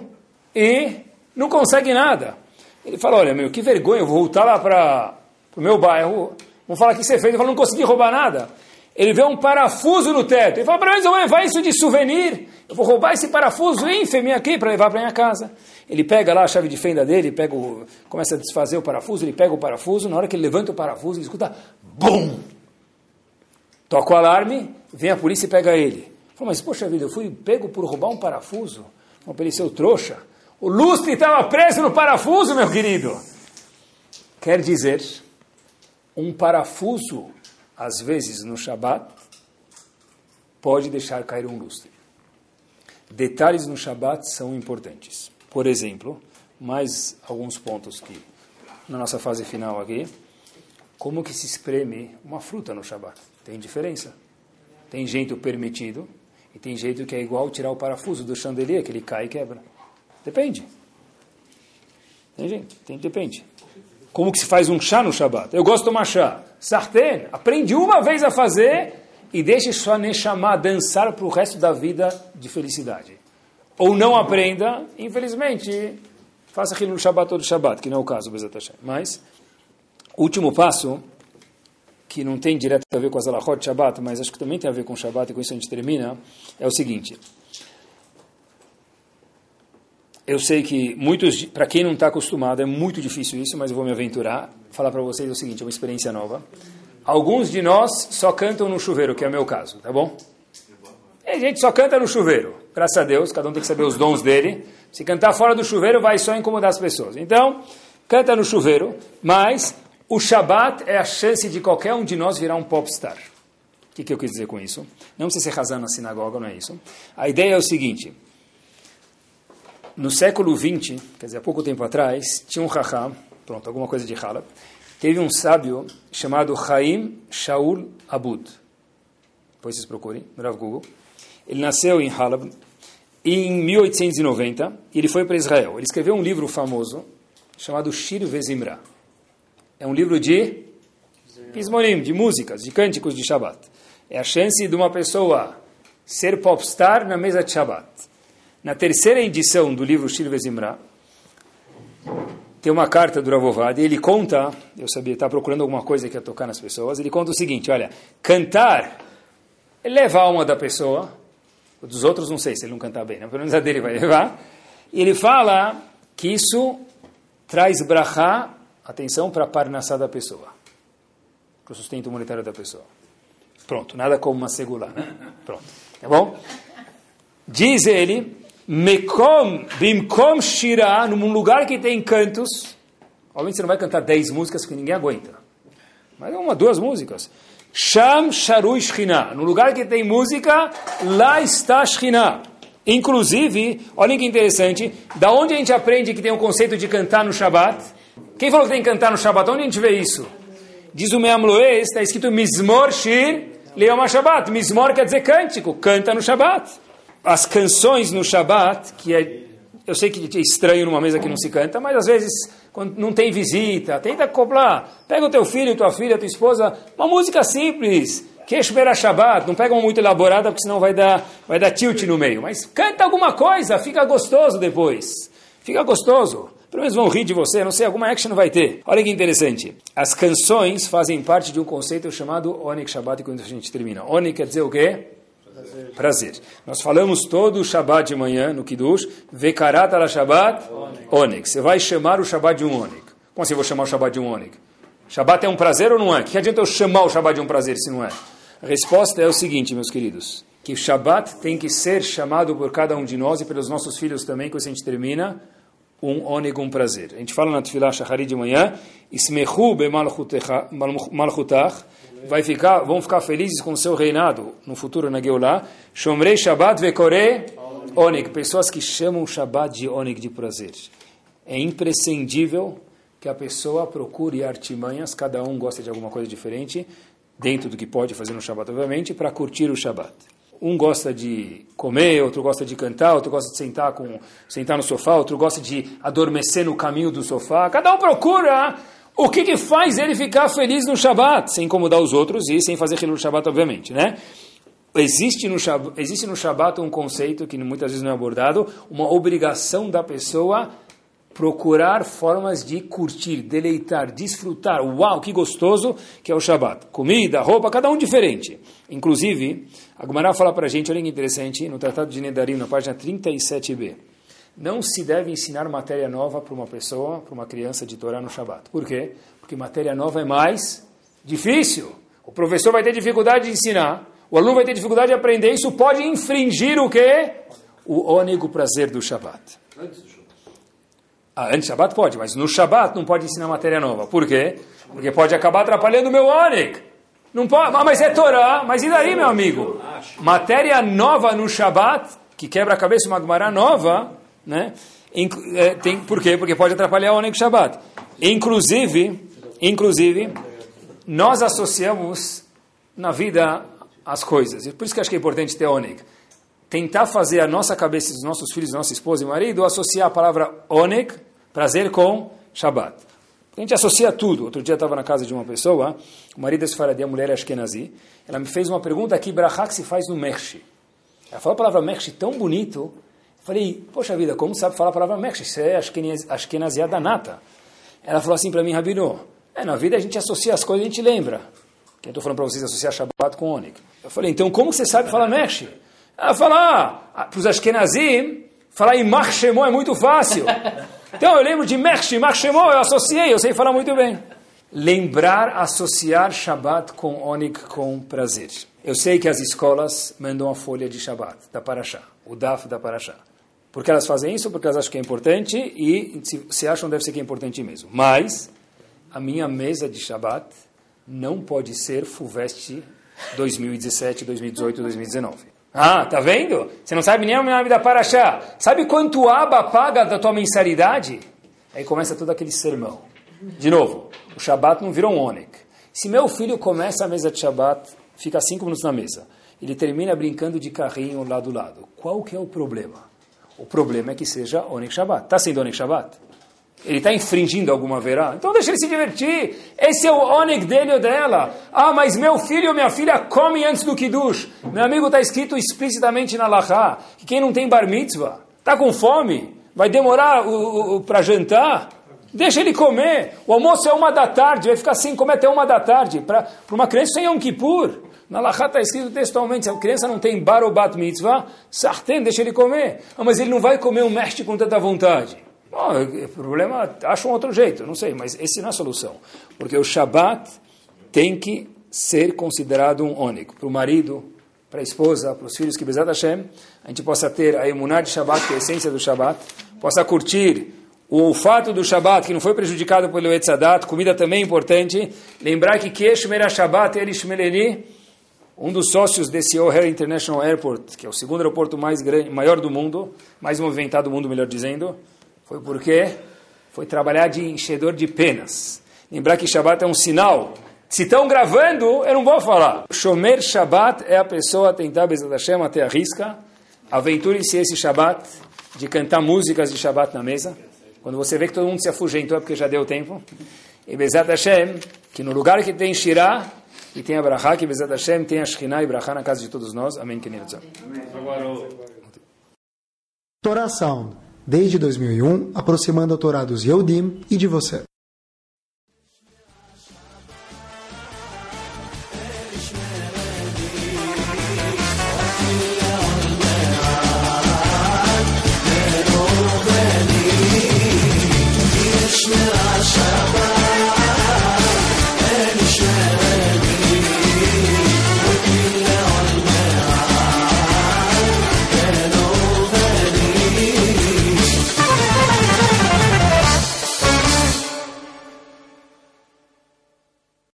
e não consegue nada. Ele fala, olha, meu, que vergonha, eu vou voltar lá para o meu bairro, vamos falar o que você fez. Ele fala, não consegui roubar nada. Ele vê um parafuso no teto. Ele fala, para eu vou levar isso de souvenir. Eu vou roubar esse parafuso ínfeme aqui para levar para minha casa. Ele pega lá a chave de fenda dele, pega o, começa a desfazer o parafuso, ele pega o parafuso, na hora que ele levanta o parafuso, ele escuta, BUM! Toca o alarme, vem a polícia e pega ele. Fala, mas poxa vida, eu fui pego por roubar um parafuso. Uma para trouxa. O lustre estava preso no parafuso, meu querido. Quer dizer, um parafuso, às vezes no Shabat, pode deixar cair um lustre. Detalhes no Shabat são importantes. Por exemplo, mais alguns pontos que na nossa fase final aqui, como que se espreme uma fruta no Shabat? Tem diferença. Tem jeito permitido e tem jeito que é igual tirar o parafuso do chandelier, que ele cai e quebra. Depende. Entende? Tem, depende. Como que se faz um chá no Shabat? Eu gosto de tomar chá. Sartén, aprende uma vez a fazer e deixe sua Neshama dançar para o resto da vida de felicidade. Ou não aprenda, infelizmente, faça aquilo no Shabat todo Shabat, que não é o caso, Bezat. Mas, último passo, que não tem direto a ver com as alahot Shabbat, mas acho que também tem a ver com Shabbat, e com isso a gente termina, é o seguinte. Eu sei que muitos, para quem não está acostumado, é muito difícil isso, mas eu vou me aventurar. Falar para vocês o seguinte, é uma experiência nova. Alguns de nós só cantam no chuveiro, que é o meu caso, tá bom? A gente só canta no chuveiro. Graças a Deus, cada um tem que saber os dons dele. Se cantar fora do chuveiro, vai só incomodar as pessoas. Então, canta no chuveiro, mas o Shabat é a chance de qualquer um de nós virar um popstar. O que, que eu quis dizer com isso? Não precisa ser razão na sinagoga, não é isso. A ideia é o seguinte no século XX, quer dizer, há pouco tempo atrás, tinha um raham, pronto, alguma coisa de Halab, teve um sábio chamado Chaim Shaul Abud. Depois vocês procurem, no Google. Ele nasceu em Halab em 1890 e ele foi para Israel. Ele escreveu um livro famoso chamado Shir Vezimra. É um livro de pismonim, de músicas, de cânticos de Shabbat. É a chance de uma pessoa ser popstar na mesa de Shabbat. Na terceira edição do livro Shir Vezimra, tem uma carta do Ravovad, e ele conta, eu sabia, está procurando alguma coisa que ia tocar nas pessoas, ele conta o seguinte, olha, cantar leva a alma da pessoa, dos outros não sei se ele não cantar bem, né? pelo menos a dele vai levar, e ele fala que isso traz brachá, atenção, para a parnassá da pessoa, para o sustento monetário da pessoa. Pronto, nada como uma segula, né? Pronto, tá bom? Diz ele Mekom, Bimkom Shira, num lugar que tem cantos. Obviamente você não vai cantar dez músicas que ninguém aguenta. Mas é uma, duas músicas. Sham Sharu Shchina. No lugar que tem música, lá está Shchina. Inclusive, olhem que interessante, da onde a gente aprende que tem o um conceito de cantar no Shabat? Quem falou que tem que cantar no Shabat? Onde a gente vê isso? Diz o Meam Loe, está escrito Mizmor Shir Leoma Shabat. Mizmor quer dizer cântico, canta no Shabat as canções no Shabat, que é, eu sei que é estranho numa mesa que não se canta, mas às vezes, quando não tem visita, tenta acoplar. Pega o teu filho, tua filha, tua esposa, uma música simples, Keshbera Shabbat, não pega uma muito elaborada, porque senão vai dar, vai dar tilt no meio. Mas canta alguma coisa, fica gostoso depois. Fica gostoso. Pelo menos vão rir de você, não sei, alguma action vai ter. Olha que interessante. As canções fazem parte de um conceito chamado Onik Shabbat, quando a gente termina. Onik quer dizer o quê? Prazer. Prazer. Nós falamos todo o Shabbat de manhã no Kiddush, Vekarat ala Shabbat, Onik. Você vai chamar o Shabbat de um Onik. Como assim eu vou chamar o Shabbat de um Onik? Shabbat é um prazer ou não é? Que adianta eu chamar o Shabbat de um prazer se não é? A resposta é o seguinte, meus queridos, que o Shabbat tem que ser chamado por cada um de nós e pelos nossos filhos também, quando a gente termina, um onig, um prazer. A gente fala na Tfilah Shahari de manhã, Ismechu malchutach, vai ficar, vão ficar felizes com o seu reinado no futuro na Geulah. Shomrei Shabbat vekore onig, pessoas que chamam Shabbat de onig, de prazer. É imprescindível que a pessoa procure artimanhas, cada um gosta de alguma coisa diferente, dentro do que pode fazer no Shabbat, obviamente, para curtir o Shabbat. Um gosta de comer, outro gosta de cantar, outro gosta de sentar, com, sentar no sofá, outro gosta de adormecer no caminho do sofá. Cada um procura o que, que faz ele ficar feliz no Shabat, sem incomodar os outros e sem fazer Hilul Shabat, obviamente, né? Existe no, Shabat, existe no Shabat um conceito que muitas vezes não é abordado, uma obrigação da pessoa procurar formas de curtir, deleitar, desfrutar. Uau, que gostoso que é o Shabat. Comida, roupa, cada um diferente. Inclusive, a Gumará fala para a gente, olha que interessante, no Tratado de Nedarim, na página 37b não se deve ensinar matéria nova para uma pessoa, para uma criança de Torá no Shabat. Por quê? Porque matéria nova é mais difícil. O professor vai ter dificuldade de ensinar, o aluno vai ter dificuldade de aprender, isso pode infringir o quê? O ônego prazer do Shabat. Shabat. Ah, antes do Shabat pode, mas no Shabat não pode ensinar matéria nova. Por quê? Porque pode acabar atrapalhando o meu ônego. Não pode, ah, mas é Torá, mas e daí, meu amigo? Matéria nova no Shabat, que quebra a cabeça uma Gemara nova, né? É, tem, por quê? Porque pode atrapalhar o Oneg Shabbat. Inclusive, inclusive, nós associamos na vida as coisas. Por isso que acho que é importante ter Oneg. Tentar fazer a nossa cabeça, dos nossos filhos, nossa esposa e marido, associar a palavra Oneg, prazer, com Shabbat. A gente associa tudo. Outro dia eu estava na casa de uma pessoa, o marido é Sfaradi, a mulher é Ashkenazi. Ela me fez uma pergunta aqui, Brachá, que se faz no Mershi. Ela falou a palavra Mershi tão bonito, Falei, poxa vida, como sabe falar a palavra Meksh? Isso é Ashkenaziá da nata. Ela falou assim para mim, Rabino, É, na vida a gente associa as coisas a gente lembra. Quem estou falando para vocês associar Shabbat com Onik. Eu falei, então como você sabe falar Mesh? Ela fala, ah, para os Ashkenazim, falar em Shemó é muito fácil. Então eu lembro de Mersh, Shemó, eu associei, eu sei falar muito bem. Lembrar, associar Shabbat com Onik com prazer. Eu sei que as escolas mandam a folha de Shabbat, da Parashá, o DAF da Parashá. Por que elas fazem isso? Porque elas acham que é importante e se, se acham deve ser que é importante mesmo. Mas a minha mesa de Shabbat não pode ser Fulvestre 2017, 2018, 2019. Ah, tá vendo? Você não sabe nem o nome da Paraxá. Sabe quanto aba paga da tua mensalidade? Aí começa todo aquele sermão. De novo, o Shabat não virou um Onek. Se meu filho começa a mesa de Shabat, fica cinco minutos na mesa, ele termina brincando de carrinho lado a lado. Qual que é o problema? O problema é que seja Onek Shabat. Está sendo Onek Shabat? Ele está infringindo alguma verá? Então deixa ele se divertir. Esse é o onig dele ou dela. Ah, mas meu filho ou minha filha come antes do Kiddush. Meu amigo está escrito explicitamente na Lahá que quem não tem bar mitzvah, está com fome, vai demorar para jantar, deixa ele comer. O almoço é uma da tarde, vai ficar sem comer até uma da tarde. Para uma criança sem Yom Kippur. Na Lahá está escrito textualmente, se a criança não tem bar ou bat mitzvah, sartem, deixa ele comer. Ah, mas ele não vai comer um mestre com tanta vontade. Bom, o problema, acha um outro jeito, não sei, mas esse não é a solução. Porque o Shabat tem que ser considerado um ônico. Para o marido, para a esposa, para os filhos que Bezat Hashem, a gente possa ter a emuná de Shabat, que é a essência do Shabat, possa curtir o fato do Shabat, que não foi prejudicado pelo Etzadat, comida também importante. Lembrar que Keshmera Shabat Elishmeleni, um dos sócios desse O'Hare International Airport, que é o segundo aeroporto mais grande, maior do mundo, mais movimentado do mundo, melhor dizendo, foi porque foi trabalhar de enchedor de penas. Lembrar que Shabbat é um sinal. Se estão gravando, eu não vou falar. Shomer Shabbat é a pessoa tentar Bezat Hashem até a risca. Aventure-se esse Shabbat de cantar músicas de Shabbat na mesa. Quando você vê que todo mundo se afugentou é porque já deu tempo. E Bezat Hashem, que no lugar que tem Shirah, e tem a que Bezat Hashem tem a e Brachá na casa de todos nós. Amém. Torá Sound desde 2001, aproximando a Torá dos e de você.